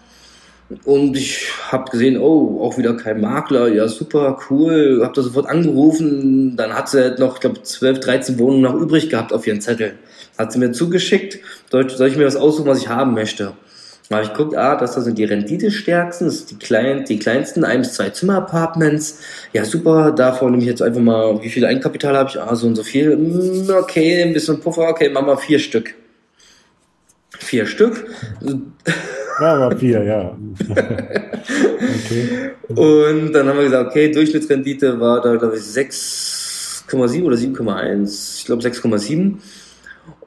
Und ich habe gesehen, oh, auch wieder kein Makler, ja super, cool, habe da sofort angerufen. Dann hat sie halt noch, ich glaube, 12, 13 Wohnungen noch übrig gehabt auf ihren Zettel. Hat sie mir zugeschickt, soll, ich mir was aussuchen, was ich haben möchte. Da habe ich geguckt, ah, das da sind die Renditestärksten, das sind die, klein, die kleinsten, ein bis zwei Zimmer-Apartments. Ja, super, davon nehme ich jetzt einfach mal, wie viel Eigenkapital habe ich? Ah, so und so viel. Hm, Okay, ein bisschen Puffer, okay, machen wir vier Stück. Vier Stück. Ja, aber vier, ja. okay. Und dann haben wir gesagt, okay, Durchschnittsrendite war da, glaube ich, 6,7 oder 7,1. Ich glaube 6,7.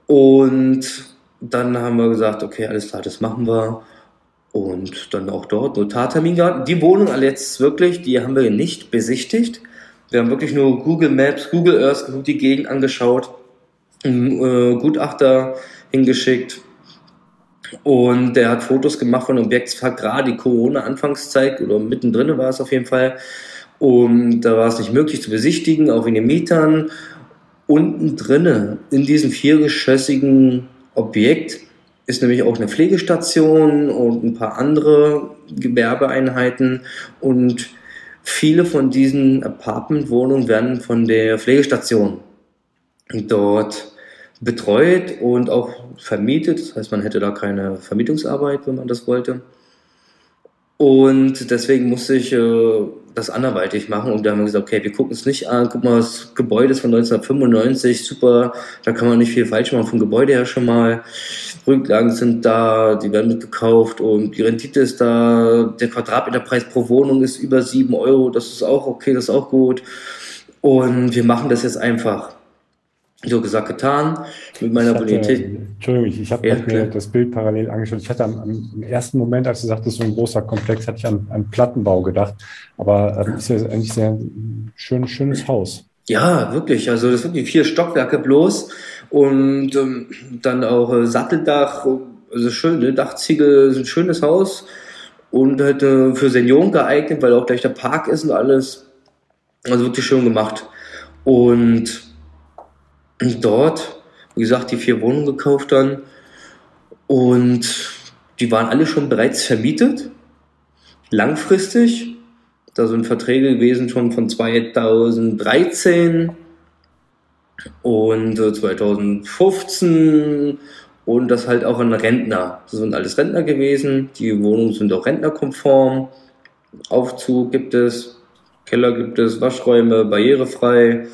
Und dann haben wir gesagt, okay, alles klar, das machen wir. Und dann auch dort Notartermin gehabt. Die Wohnung jetzt wirklich, die haben wir nicht besichtigt. Wir haben wirklich nur Google Maps, Google Earth die Gegend angeschaut, einen äh, Gutachter hingeschickt. Und der hat Fotos gemacht von dem Objekt. Es war gerade die Corona-Anfangszeit oder mittendrin war es auf jeden Fall. Und da war es nicht möglich zu besichtigen, auch in den Mietern. Unten drinne, in diesem viergeschossigen Objekt, ist nämlich auch eine Pflegestation und ein paar andere Gewerbeeinheiten. Und viele von diesen Apartmentwohnungen werden von der Pflegestation dort betreut und auch vermietet. Das heißt, man hätte da keine Vermietungsarbeit, wenn man das wollte. Und deswegen musste ich äh, das anderweitig machen. Und da haben wir gesagt, okay, wir gucken es nicht an. Guck mal, das Gebäude ist von 1995, super. Da kann man nicht viel falsch machen vom Gebäude her schon mal. Rücklagen sind da, die werden mitgekauft und die Rendite ist da. Der Quadratmeterpreis pro Wohnung ist über 7 Euro. Das ist auch okay, das ist auch gut. Und wir machen das jetzt einfach. So gesagt, getan. Mit meiner hatte, Bonität. Entschuldigung, ich, habe Ja, mir das Bild parallel angeschaut. Ich hatte am, am, im ersten Moment, als du sagtest, so ein großer Komplex, hatte ich an, an Plattenbau gedacht. Aber ähm, ist ja eigentlich sehr ein schön, schönes Haus. Ja, wirklich. Also das sind die vier Stockwerke bloß und ähm, dann auch äh, Satteldach, also schöne Dachziegel, ist ein schönes Haus und halt äh, für Senioren geeignet, weil auch gleich der Park ist und alles. Also wirklich schön gemacht. Und dort, wie gesagt, die vier Wohnungen gekauft dann und die waren alle schon bereits vermietet, langfristig. Da sind Verträge gewesen schon von 2013 und äh, 2015 und das halt auch an Rentner. Das sind alles Rentner gewesen. Die Wohnungen sind auch rentnerkonform. Aufzug gibt es, Keller gibt es, Waschräume, barrierefrei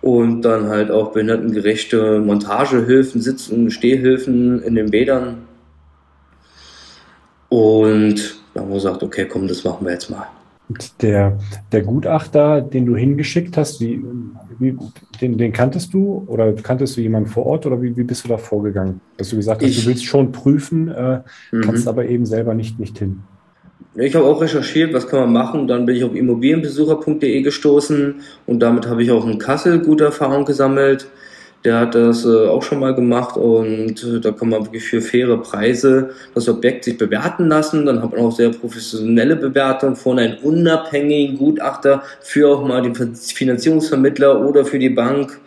und dann halt auch behindertengerechte Montagehilfen, Sitz- und Stehhilfen in den Bädern. Und da haben wir gesagt, okay, komm, das machen wir jetzt mal. Und der, der Gutachter, den du hingeschickt hast, wie, wie, den, den kanntest du oder kanntest du jemanden vor Ort oder wie, wie bist du da vorgegangen? Dass du gesagt hast, Ich- du willst schon prüfen, äh, Mhm. kannst aber eben selber nicht, nicht hin. Ich habe auch recherchiert, was kann man machen. Dann bin ich auf immobilienbesucher.de gestoßen und damit habe ich auch in Kassel gute Erfahrung gesammelt. Der hat das äh, auch schon mal gemacht und äh, da kann man wirklich für faire Preise das Objekt sich bewerten lassen. Dann hat man auch sehr professionelle Bewertung von einem unabhängigen Gutachter für auch mal den Finanzierungsvermittler oder für die Bank.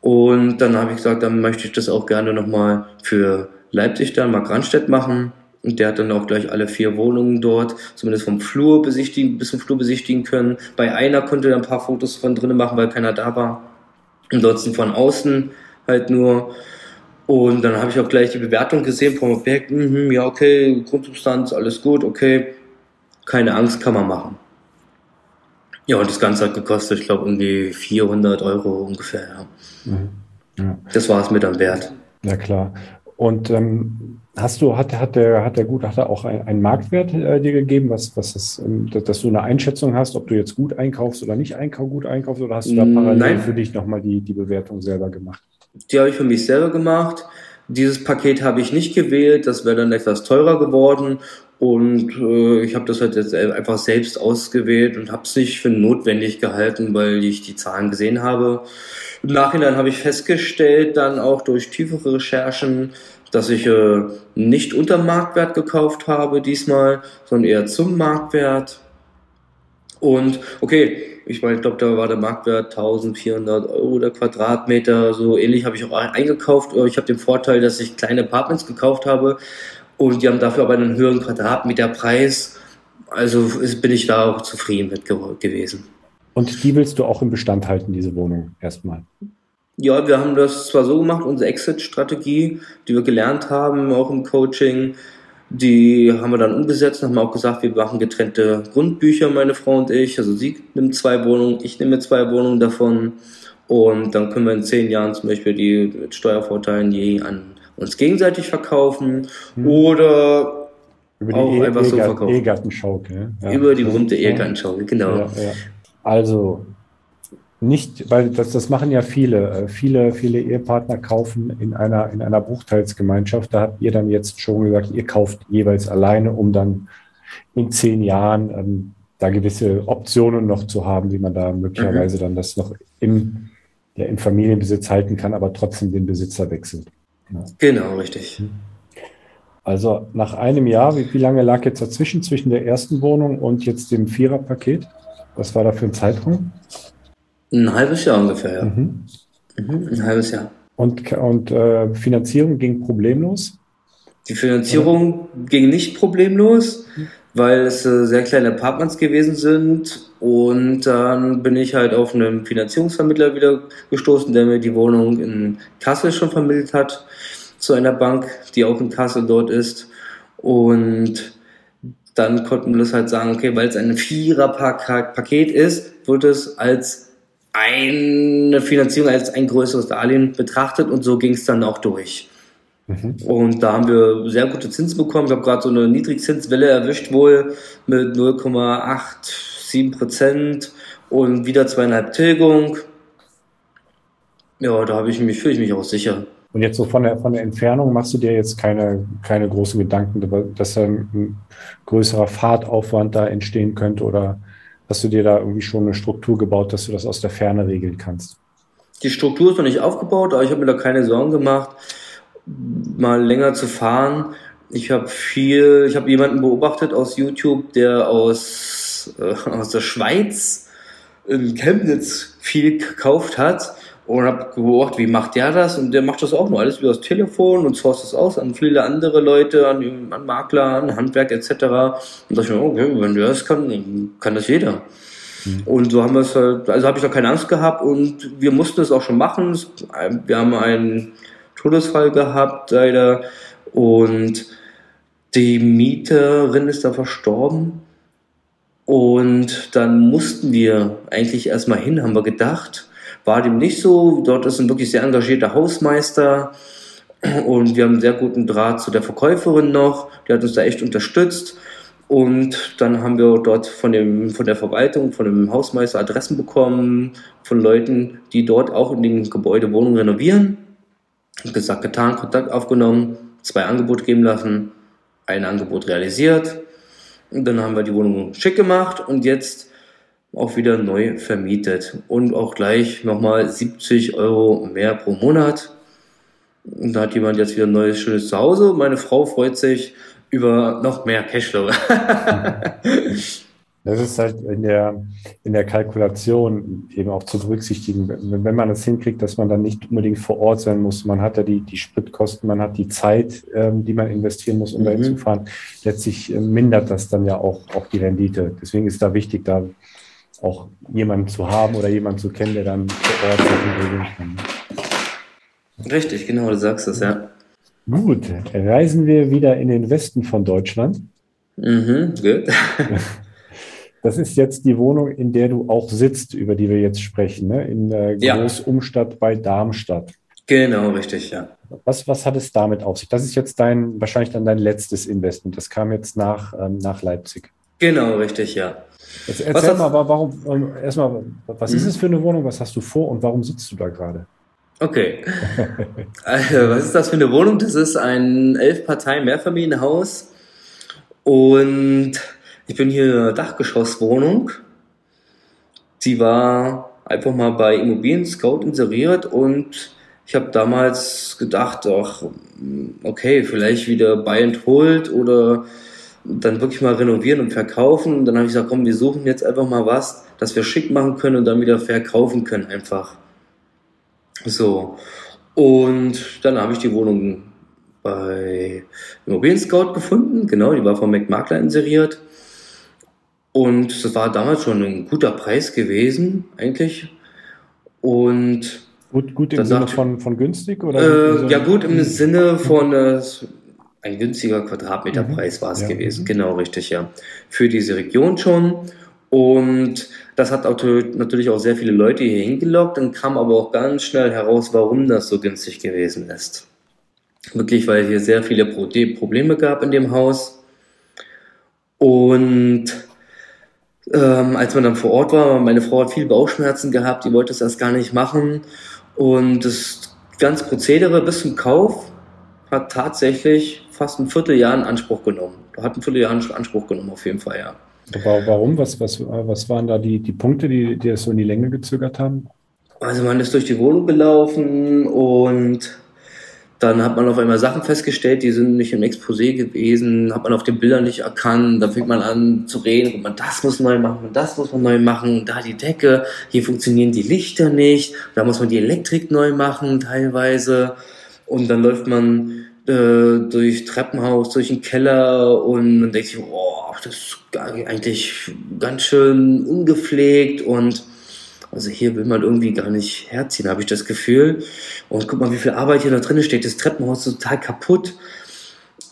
Und dann habe ich gesagt, dann möchte ich das auch gerne nochmal für Leipzig dann, Mark Randstedt machen. Und der hat dann auch gleich alle vier Wohnungen dort, zumindest vom Flur besichtigen, bis zum Flur besichtigen können. Bei einer konnte er ein paar Fotos von drinnen machen, weil keiner da war. Ansonsten von außen halt nur. Und dann habe ich auch gleich die Bewertung gesehen vom Objekt. Mhm, ja, okay, Grundsubstanz, alles gut, okay. Keine Angst, kann man machen. Ja, und das Ganze hat gekostet, ich glaube, irgendwie 400 Euro ungefähr. Ja. Mhm. Ja. Das war es mir dann wert. Ja, klar. Und ähm, hast du, hat, hat, der, hat der Gutachter auch ein- einen Marktwert äh, dir gegeben, was, was das, ähm, dass, dass du eine Einschätzung hast, ob du jetzt gut einkaufst oder nicht einkau gut einkaufst, oder hast du da Mm, parallel nein. für dich nochmal die, die Bewertung selber gemacht? Die habe ich für mich selber gemacht. Dieses Paket habe ich nicht gewählt, das wäre dann etwas teurer geworden und äh, ich habe das halt jetzt einfach selbst ausgewählt und habe es nicht für notwendig gehalten, weil ich die Zahlen gesehen habe. Im Nachhinein habe ich festgestellt, dann auch durch tiefere Recherchen, dass ich äh, nicht unter Marktwert gekauft habe diesmal, sondern eher zum Marktwert. Und okay, ich meine, ich glaube, da war der Marktwert 1400 Euro der Quadratmeter. So ähnlich habe ich auch eingekauft. Ich habe den Vorteil, dass ich kleine Apartments gekauft habe und die haben dafür aber einen höheren Quadratmeterpreis. Also bin ich da auch zufrieden mit gewesen. Und die willst du auch im Bestand halten, diese Wohnung erstmal? Ja, wir haben das zwar so gemacht, unsere Exit-Strategie, die wir gelernt haben, auch im Coaching, die haben wir dann umgesetzt und haben auch gesagt, wir machen getrennte Grundbücher, meine Frau und ich. Also sie nimmt zwei Wohnungen, ich nehme zwei Wohnungen davon. Und dann können wir in zehn Jahren zum Beispiel die mit Steuervorteilen die an uns gegenseitig verkaufen hm. oder über die auch e einfach so verkaufen. Ehegattenschaukel. Ja. Über die berühmte Ehegattenschaukel, genau. Ja, ja. Also nicht, weil das, das machen ja viele. Äh, viele, viele Ehepartner kaufen in einer, in einer Bruchteilsgemeinschaft. Da habt ihr dann jetzt schon gesagt, ihr kauft jeweils alleine, um dann in zehn Jahren ähm, da gewisse Optionen noch zu haben, wie man da möglicherweise mhm. dann das noch im, ja, im Familienbesitz halten kann, aber trotzdem den Besitzer wechselt. Ja. Genau, richtig. Mhm. Also nach einem Jahr, wie, wie lange lag jetzt dazwischen, zwischen der ersten Wohnung und jetzt dem Viererpaket? Was war da für ein Zeitraum? Ein halbes Jahr ungefähr, ja. Mhm. Mhm, ein halbes Jahr. Und, und äh, Finanzierung ging problemlos? Die Finanzierung Oder? ging nicht problemlos, weil es äh, sehr kleine Apartments gewesen sind. Und dann bin ich halt auf einen Finanzierungsvermittler wieder gestoßen, der mir die Wohnung in Kassel schon vermittelt hat, zu einer Bank, die auch in Kassel dort ist. Und dann konnten wir das halt sagen, okay, weil es ein Vierer-Paket ist, wird es als eine Finanzierung, als ein größeres Darlehen betrachtet und so ging es dann auch durch. Mhm. Und da haben wir sehr gute Zinsen bekommen. Ich habe gerade so eine Niedrigzinswelle erwischt wohl mit 0,87 Prozent und wieder zweieinhalb Tilgung. Ja, da habe ich mich, fühle ich mich auch sicher. Und jetzt so von der, von der Entfernung machst du dir jetzt keine, keine großen Gedanken, dass ein größerer Fahrtaufwand da entstehen könnte oder hast du dir da irgendwie schon eine Struktur gebaut, dass du das aus der Ferne regeln kannst? Die Struktur ist noch nicht aufgebaut, aber ich habe mir da keine Sorgen gemacht, mal länger zu fahren. Ich habe viel, ich habe jemanden beobachtet aus YouTube, der aus, äh, aus der Schweiz in Chemnitz viel gekauft hat und habe beobachtet, wie macht der das? Und der macht das auch nur alles über das Telefon und source es aus an viele andere Leute, an, an Makler, an Handwerk etc. Und da dachte ich mir, okay, wenn der das kann, kann das jeder. Mhm. Und so haben wir es halt, also habe ich da keine Angst gehabt und wir mussten es auch schon machen. Wir haben einen Todesfall gehabt, leider, und die Mieterin ist da verstorben. Und dann mussten wir eigentlich erstmal hin, haben wir gedacht war dem nicht so. Dort ist ein wirklich sehr engagierter Hausmeister und wir haben einen sehr guten Draht zu der Verkäuferin noch. Die hat uns da echt unterstützt. Und dann haben wir dort von, dem, von der Verwaltung, von dem Hausmeister Adressen bekommen, von Leuten, die dort auch in den Gebäude Wohnungen renovieren. Gesagt, getan, Kontakt aufgenommen, zwei Angebote geben lassen, ein Angebot realisiert. Und dann haben wir die Wohnung schick gemacht und jetzt auch wieder neu vermietet und auch gleich nochmal 70 Euro mehr pro Monat. Und da hat jemand jetzt wieder ein neues schönes Zuhause. Meine Frau freut sich über noch mehr Cashflow. das ist halt in der, in der Kalkulation eben auch zu berücksichtigen. Wenn man das hinkriegt, dass man dann nicht unbedingt vor Ort sein muss, man hat ja die, die Spritkosten, man hat die Zeit, ähm, die man investieren muss, um mhm. dahin zu fahren. Letztlich äh, mindert das dann ja auch, auch die Rendite. Deswegen ist da wichtig, da auch jemanden zu haben oder jemanden zu kennen, der dann vor Ort regeln kann. Richtig, genau, du sagst es, ja. Gut, reisen wir wieder in den Westen von Deutschland. Mhm, gut. Das ist jetzt die Wohnung, in der du auch sitzt, über die wir jetzt sprechen, ne? in der Großumstadt ja. bei Darmstadt. Genau, richtig, ja. Was, was hat es damit auf sich? Das ist jetzt dein, wahrscheinlich dann dein letztes Investment. Das kam jetzt nach, ähm, nach Leipzig. Genau, richtig, ja. Jetzt erzähl mal, warum, ähm, erstmal, was mhm. ist es für eine Wohnung, was hast du vor und warum sitzt du da gerade? Okay. Also, was ist das für eine Wohnung? Das ist ein elf Parteien Mehrfamilienhaus und ich bin hier in einer Dachgeschosswohnung. Sie war einfach mal bei Immobilien Scout inseriert und ich habe damals gedacht, ach, okay, vielleicht wieder buy and hold oder dann wirklich mal renovieren und verkaufen. Und dann habe ich gesagt, komm, wir suchen jetzt einfach mal was, das wir schick machen können und dann wieder verkaufen können einfach. So. Und dann habe ich die Wohnung bei Immobilien Scout gefunden. Genau, die war von McMakler inseriert. Und das war damals schon ein guter Preis gewesen, eigentlich. Und Gut, gut im Sinne von, von günstig? Oder äh, ja, gut im Sinne von äh, ein günstiger Quadratmeterpreis mhm. war es ja. gewesen. Genau, richtig, ja. Für diese Region schon. Und das hat auch, natürlich auch sehr viele Leute hier hingelockt und kam aber auch ganz schnell heraus, warum das so günstig gewesen ist. Wirklich, weil hier sehr viele Probleme gab in dem Haus. Und ähm, als man dann vor Ort war, meine Frau hat viel Bauchschmerzen gehabt, die wollte es erst gar nicht machen. Und das ganze Prozedere bis zum Kauf hat tatsächlich fast ein Vierteljahr in Anspruch genommen. Hat ein Vierteljahr in Anspruch genommen, auf jeden Fall, ja. Warum? Was, was, was waren da die, die Punkte, die, die es so in die Länge gezögert haben? Also man ist durch die Wohnung gelaufen und dann hat man auf einmal Sachen festgestellt, die sind nicht im Exposé gewesen, hat man auf den Bildern nicht erkannt. Dann fängt man an zu reden, und man das muss neu machen, und das muss man neu machen, da die Decke, hier funktionieren die Lichter nicht, da muss man die Elektrik neu machen teilweise. Und dann läuft man äh, durch Treppenhaus, durch den Keller und dann denkt sich, oh, das ist eigentlich ganz schön ungepflegt und also hier will man irgendwie gar nicht herziehen, habe ich das Gefühl. Und guck mal, wie viel Arbeit hier da drin steht. Das Treppenhaus ist total kaputt.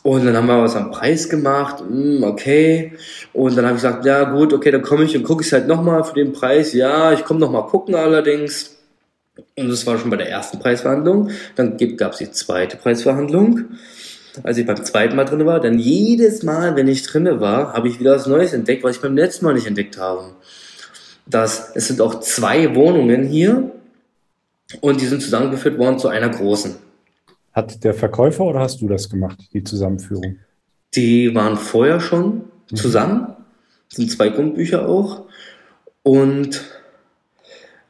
Und dann haben wir was am Preis gemacht, hm, okay. Und dann habe ich gesagt, ja gut, okay, dann komme ich und gucke ich halt nochmal für den Preis. Ja, ich komme nochmal gucken allerdings. Und das war schon bei der ersten Preisverhandlung. Dann gab es die zweite Preisverhandlung. Als ich beim zweiten Mal drin war, dann jedes Mal, wenn ich drin war, habe ich wieder was Neues entdeckt, was ich beim letzten Mal nicht entdeckt habe dass es sind auch zwei Wohnungen hier und die sind zusammengeführt worden zu einer großen. Hat der Verkäufer oder hast du das gemacht, die Zusammenführung? Die waren vorher schon mhm. zusammen, das sind zwei Grundbücher auch und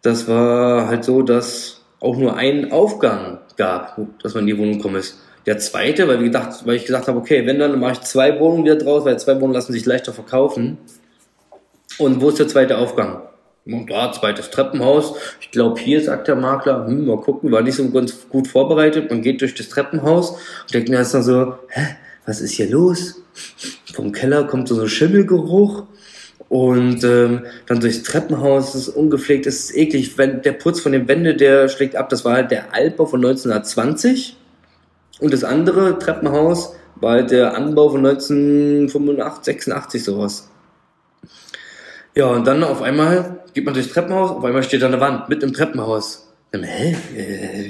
das war halt so, dass auch nur ein Aufgang gab, dass man in die Wohnung kommen ist. Der zweite, weil, gedacht, weil ich gesagt habe, okay, wenn dann mache ich zwei Wohnungen wieder draus, weil zwei Wohnungen lassen sich leichter verkaufen. Und wo ist der zweite Aufgang? Und da, zweites Treppenhaus. Ich glaube, hier sagt der Makler, hm, mal gucken, war nicht so ganz gut vorbereitet. Man geht durch das Treppenhaus und denkt mir erst mal so, hä, was ist hier los? Vom Keller kommt so ein Schimmelgeruch. Und ähm, dann durchs Treppenhaus, das ist ungepflegt, das ist eklig. Wenn, der Putz von den Wänden, der schlägt ab. Das war halt der Altbau von 1920. Und das andere Treppenhaus war halt der Anbau von 1985, 86 sowas. Ja, und dann auf einmal geht man durchs Treppenhaus, auf einmal steht da eine Wand, mit im Treppenhaus. Dann, hä?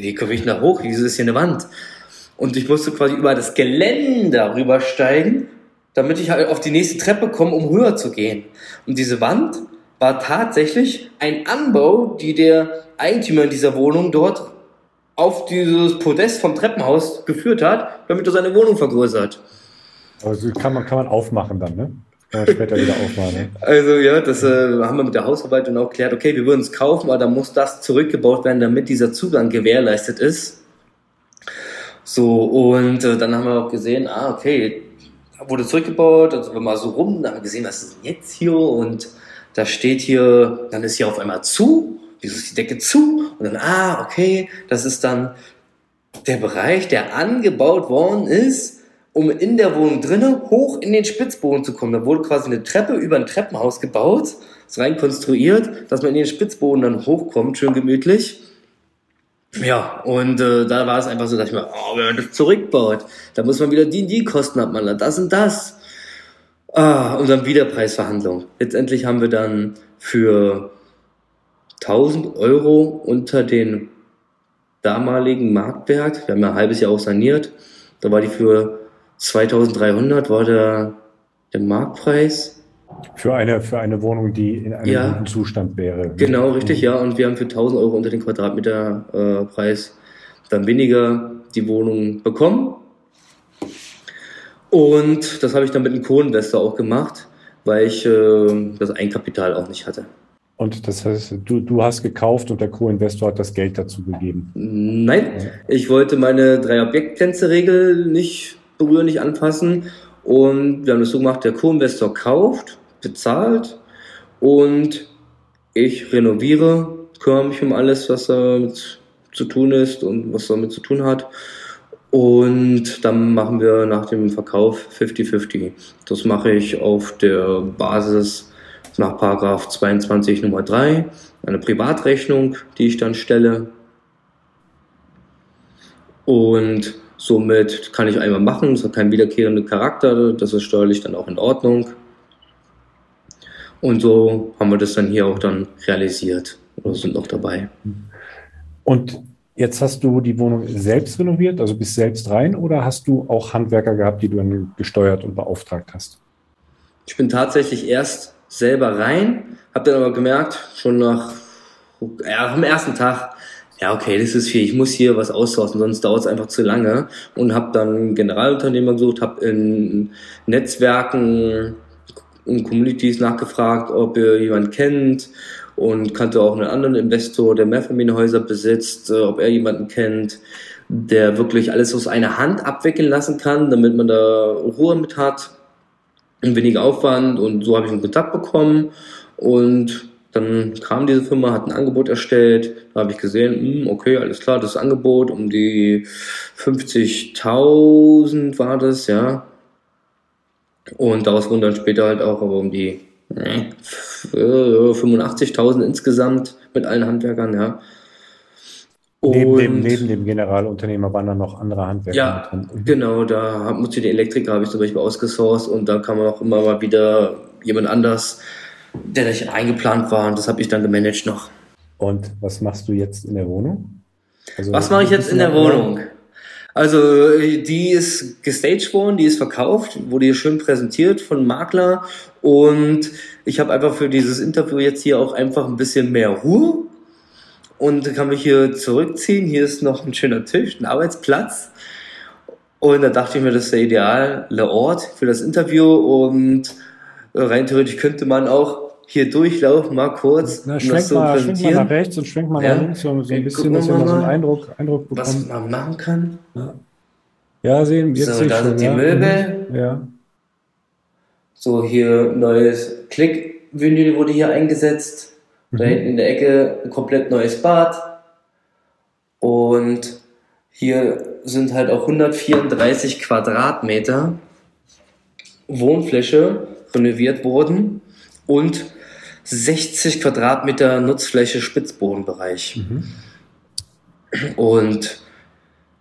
Wie komme ich da hoch? Wieso ist hier eine Wand? Und ich musste quasi über das Geländer rübersteigen, damit ich halt auf die nächste Treppe komme, um höher zu gehen. Und diese Wand war tatsächlich ein Anbau, die der Eigentümer in dieser Wohnung dort auf dieses Podest vom Treppenhaus geführt hat, damit er seine Wohnung vergrößert. Also kann man, kann man aufmachen dann, ne? Später wieder aufmachen. Ne? Also ja, das äh, haben wir mit der Hausverwaltung auch geklärt. Okay, wir würden es kaufen, aber dann muss das zurückgebaut werden, damit dieser Zugang gewährleistet ist. So, und äh, dann haben wir auch gesehen, ah, okay, wurde zurückgebaut, also wir mal so rum, dann haben wir gesehen, was ist denn jetzt hier? Und da steht hier, dann ist hier auf einmal zu, wieso ist die Decke zu? Und dann, ah, okay, das ist dann der Bereich, der angebaut worden ist, um in der Wohnung drinnen hoch in den Spitzboden zu kommen. Da wurde quasi eine Treppe über ein Treppenhaus gebaut, ist rein konstruiert, dass man in den Spitzboden dann hochkommt, schön gemütlich. Ja, und äh, da war es einfach so, dass ich mir, oh, wenn man das zurückbaut, da muss man wieder die, die Kosten abmalen, das und das. Ah, und dann wieder Preisverhandlung. Letztendlich haben wir dann für 1000 Euro unter den damaligen Marktwert, wir haben ja ein halbes Jahr auch saniert, da war die für 2300 war der, der Marktpreis. Für eine, für eine Wohnung, die in einem ja, guten Zustand wäre. Genau, richtig, ja. Und wir haben für 1000 Euro unter den Quadratmeter äh, dann weniger die Wohnung bekommen. Und das habe ich dann mit einem Co-Investor auch gemacht, weil ich äh, das Eigenkapital auch nicht hatte. Und das heißt, du, du hast gekauft und der Co-Investor hat das Geld dazu gegeben? Nein, ich wollte meine drei Objektgrenze-Regel nicht berühren, nicht anfassen. Und wir haben das so gemacht, der Co-Investor kauft, bezahlt und ich renoviere, kümmere mich um alles, was damit zu tun ist und was damit zu tun hat. Und dann machen wir nach dem Verkauf 50-50. Das mache ich auf der Basis nach Paragraph 22 Nummer 3, eine Privatrechnung, die ich dann stelle. Und somit kann ich einmal machen, es hat keinen wiederkehrenden Charakter, das ist steuerlich dann auch in Ordnung. Und so haben wir das dann hier auch dann realisiert oder sind noch dabei. Und jetzt hast du die Wohnung selbst renoviert, also bist selbst rein oder hast du auch Handwerker gehabt, die du dann gesteuert und beauftragt hast? Ich bin tatsächlich erst selber rein, habe dann aber gemerkt, schon nach ja, am ersten Tag, ja, okay, das ist viel, ich muss hier was aussourcen, sonst dauert es einfach zu lange. Und habe dann Generalunternehmer gesucht, habe in Netzwerken und Communities nachgefragt, ob ihr jemand kennt und kannte auch einen anderen Investor, der Mehrfamilienhäuser besitzt, äh, ob er jemanden kennt, der wirklich alles aus einer Hand abwickeln lassen kann, damit man da Ruhe mit hat und weniger Aufwand. Und so habe ich einen Kontakt bekommen und dann kam diese Firma, hat ein Angebot erstellt. Da habe ich gesehen, hm, okay, alles klar, das Angebot um die 50.000 war das, ja. Und daraus wurden dann später halt auch aber um die äh, 85.000 insgesamt mit allen Handwerkern, ja. Neben dem, neben dem, Generalunternehmer waren dann noch andere Handwerker ja, drin. Mhm. Genau, da musste die Elektriker habe ich zum Beispiel ausgesourced und da kam auch immer mal wieder jemand anders, der nicht eingeplant war und das habe ich dann gemanagt noch. Und was machst du jetzt in der Wohnung? Also, was mache ich jetzt in der Wohnung? Also die ist gestaged worden, die ist verkauft, wurde hier schön präsentiert von Makler und ich habe einfach für dieses Interview jetzt hier auch einfach ein bisschen mehr Ruhe und kann mich hier zurückziehen. Hier ist noch ein schöner Tisch, ein Arbeitsplatz. Und da dachte ich mir, das ist der ideale Ort für das Interview und rein theoretisch könnte man auch hier durchlaufen, mal kurz. Na, schwenk, so mal, schwenk mal nach rechts und schwenk mal ja. nach links, so, so ein bisschen, dass wir mal so einen Eindruck, Eindruck bekommen. Was man machen kann. Ja, ja sehen wir jetzt. So, da sind die ja. Möbel. Mhm. Ja. So, hier neues Klick-Vinyl wurde hier eingesetzt. Mhm. Da hinten in der Ecke ein komplett neues Bad. Und hier sind halt auch 134 Quadratmeter Wohnfläche renoviert worden und 60 Quadratmeter Nutzfläche Spitzbodenbereich. Mhm. Und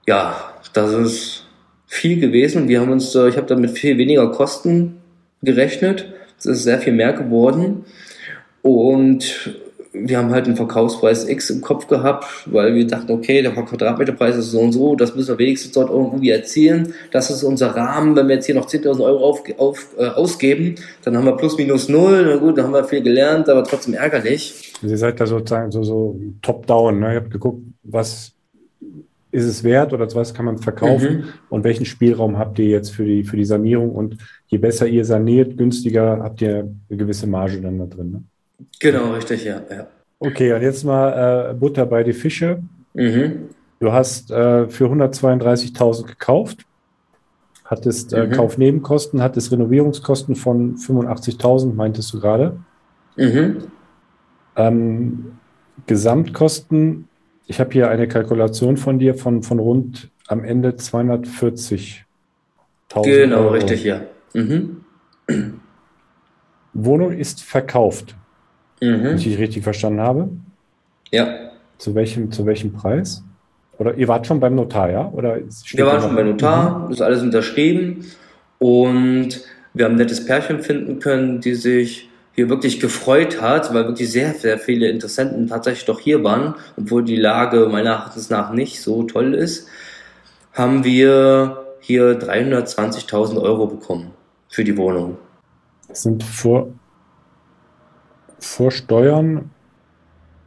ja, das ist viel gewesen. Wir haben uns, ich habe damit viel weniger Kosten gerechnet. Es ist sehr viel mehr geworden. Und wir haben halt einen Verkaufspreis X im Kopf gehabt, weil wir dachten, okay, der Quadratmeterpreis ist so und so, das müssen wir wenigstens dort irgendwie erzielen. Das ist unser Rahmen. Wenn wir jetzt hier noch 10.000 Euro auf, auf, äh, ausgeben, dann haben wir plus minus null. Na gut, dann haben wir viel gelernt, aber trotzdem ärgerlich. Ihr seid da sozusagen so, so top-down. Ne? Ihr habt geguckt, was ist es wert oder was kann man verkaufen mhm. und welchen Spielraum habt ihr jetzt für die, für die Sanierung und je besser ihr saniert, günstiger habt ihr eine gewisse Marge dann da drin. Ne? Genau, richtig, ja. ja. Okay, und jetzt mal äh, Butter bei die Fische. Mhm. Du hast äh, für 132.000 gekauft, hattest äh, mhm. Kaufnebenkosten, hattest Renovierungskosten von 85.000, meintest du gerade. Mhm. Ähm, Gesamtkosten, ich habe hier eine Kalkulation von dir von, von rund am Ende 240.000. Genau, Euro. richtig, ja. Mhm. Wohnung ist verkauft. Mhm. Wenn ich dich richtig verstanden habe. Ja. Zu welchem, zu welchem Preis? Oder ihr wart schon beim Notar, ja? Oder wir waren schon beim Notar, mhm. ist alles unterschrieben und wir haben ein nettes Pärchen finden können, die sich hier wirklich gefreut hat, weil wirklich sehr, sehr viele Interessenten tatsächlich doch hier waren, obwohl die Lage meiner Erachtens nach nicht so toll ist, haben wir hier 320.000 Euro bekommen für die Wohnung. Das sind vor, vor Steuern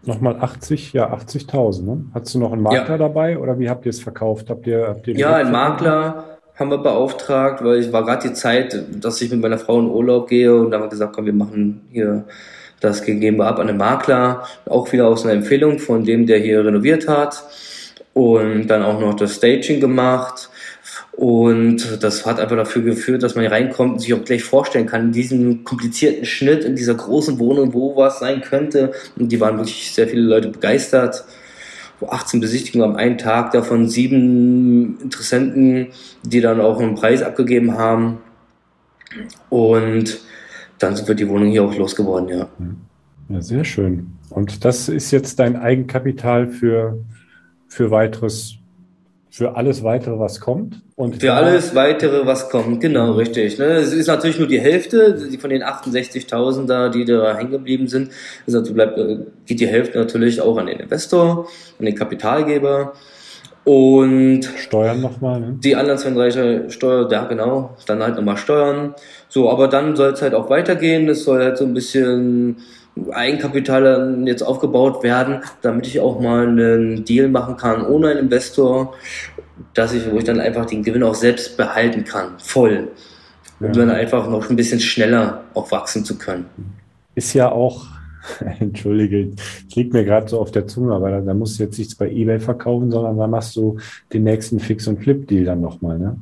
Nochmal 80, ja, 80.000. Ne? Hast du noch einen Makler ja. dabei oder wie habt ihr es verkauft? Habt ihr, habt ihr ja, einen Makler haben wir beauftragt, weil es war gerade die Zeit, dass ich mit meiner Frau in Urlaub gehe und da haben wir gesagt, komm, wir machen hier das geben wir ab an den Makler, auch wieder aus einer Empfehlung von dem, der hier renoviert hat und dann auch noch das Staging gemacht und das hat einfach dafür geführt, dass man hier reinkommt und sich auch gleich vorstellen kann, in diesem komplizierten Schnitt, in dieser großen Wohnung, wo was sein könnte. Und die waren wirklich sehr viele Leute begeistert. 18 Besichtigungen am einen Tag, davon sieben Interessenten, die dann auch einen Preis abgegeben haben. Und dann sind wir die Wohnung hier auch losgeworden, ja. Ja, sehr schön. Und das ist jetzt dein Eigenkapital für, für weiteres für alles weitere, was kommt. Und für alles weitere, was kommt, genau, richtig. Ne? Es ist natürlich nur die Hälfte, von den 68.000 da, die da hängen geblieben sind, also bleibt, äh, geht die Hälfte natürlich auch an den Investor, an den Kapitalgeber. Und Steuern nochmal, ne? Die anderen 32 Steuern, ja genau, dann halt nochmal Steuern. So, aber dann soll es halt auch weitergehen. Es soll halt so ein bisschen Eigenkapital jetzt aufgebaut werden, damit ich auch mal einen Deal machen kann ohne einen Investor, dass ich, wo ich dann einfach den Gewinn auch selbst behalten kann, voll. Ja. Um dann einfach noch ein bisschen schneller auch wachsen zu können. Ist ja auch, entschuldige, es liegt mir gerade so auf der Zunge, aber da, da musst du jetzt nichts bei Ebay verkaufen, sondern da machst du den nächsten Fix- und Flip-Deal dann nochmal, ne?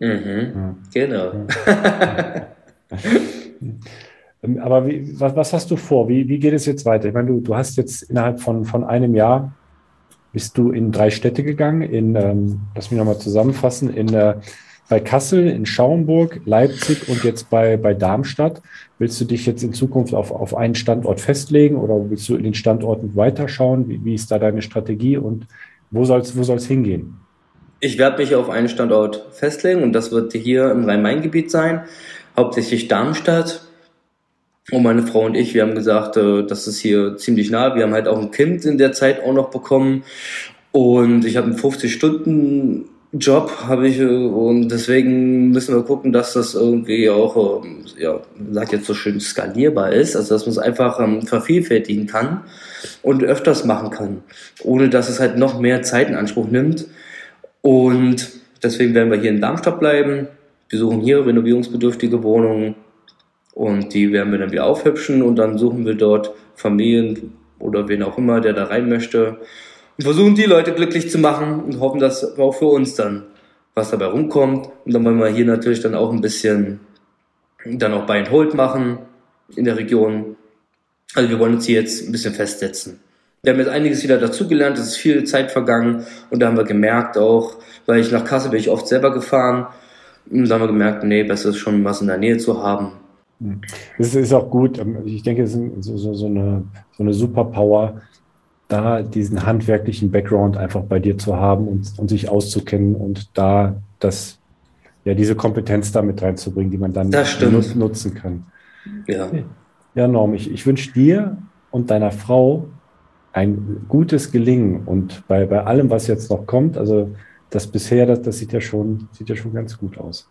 Mhm, ja. Genau. Ja. Ähm, aber wie, was, was, hast du vor? Wie, wie, geht es jetzt weiter? Ich meine, du, du hast jetzt innerhalb von, von einem Jahr bist du in drei Städte gegangen, in, ähm, lass mich nochmal zusammenfassen, in, äh, bei Kassel, in Schauenburg, Leipzig und jetzt bei, bei Darmstadt. Willst du dich jetzt in Zukunft auf, auf einen Standort festlegen oder willst du in den Standorten weiterschauen? Wie, wie ist da deine Strategie und wo soll es wo soll's hingehen? Ich werde mich auf einen Standort festlegen und das wird hier im Rhein-Main-Gebiet sein, hauptsächlich Darmstadt. Und meine Frau und ich, wir haben gesagt, äh, das ist hier ziemlich nah. Wir haben halt auch ein Kind in der Zeit auch noch bekommen. Und ich habe einen 50-Stunden Job habe ich äh, und deswegen müssen wir gucken, dass das irgendwie auch, ähm, ja, sagt jetzt so schön, skalierbar ist, also dass man es einfach ähm, vervielfältigen kann und öfters machen kann, ohne dass es halt noch mehr Zeit in Anspruch nimmt. Und deswegen werden wir hier in Darmstadt bleiben. Wir suchen hier renovierungsbedürftige Wohnungen und die werden wir dann wieder aufhübschen und dann suchen wir dort Familien oder wen auch immer, der da rein möchte und versuchen die Leute glücklich zu machen und hoffen, dass auch für uns dann was dabei rumkommt. Und dann wollen wir hier natürlich dann auch ein bisschen dann auch Buy and Hold machen in der Region. Also wir wollen uns hier jetzt ein bisschen festsetzen. Wir haben jetzt einiges wieder dazugelernt, es ist viel Zeit vergangen und da haben wir gemerkt auch, weil ich nach Kassel bin ich oft selber gefahren und da haben wir gemerkt, nee, besser ist schon was in der Nähe zu haben. Es ist auch gut, ähm, ich denke, es ist so, so, eine, so eine Superpower, da diesen handwerklichen Background einfach bei dir zu haben und, und sich auszukennen und da das, ja, diese Kompetenz da mit reinzubringen, die man dann nut nutzen kann. Ja. Ja, Norm, ich, ich wünsche dir und deiner Frau ein gutes Gelingen und bei, bei allem, was jetzt noch kommt, also das bisher, das, das sieht ja schon, sieht ja schon ganz gut aus.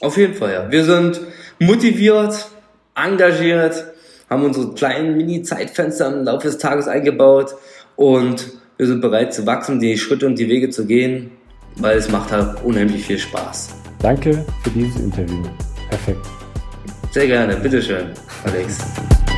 Auf jeden Fall, ja. Wir sind motiviert, engagiert, haben unsere kleinen Mini-Zeitfenster im Laufe des Tages eingebaut und wir sind bereit zu wachsen, die Schritte und die Wege zu gehen, weil es macht halt unheimlich viel Spaß. Danke für dieses Interview. Perfekt. Sehr gerne, bitteschön, Alex.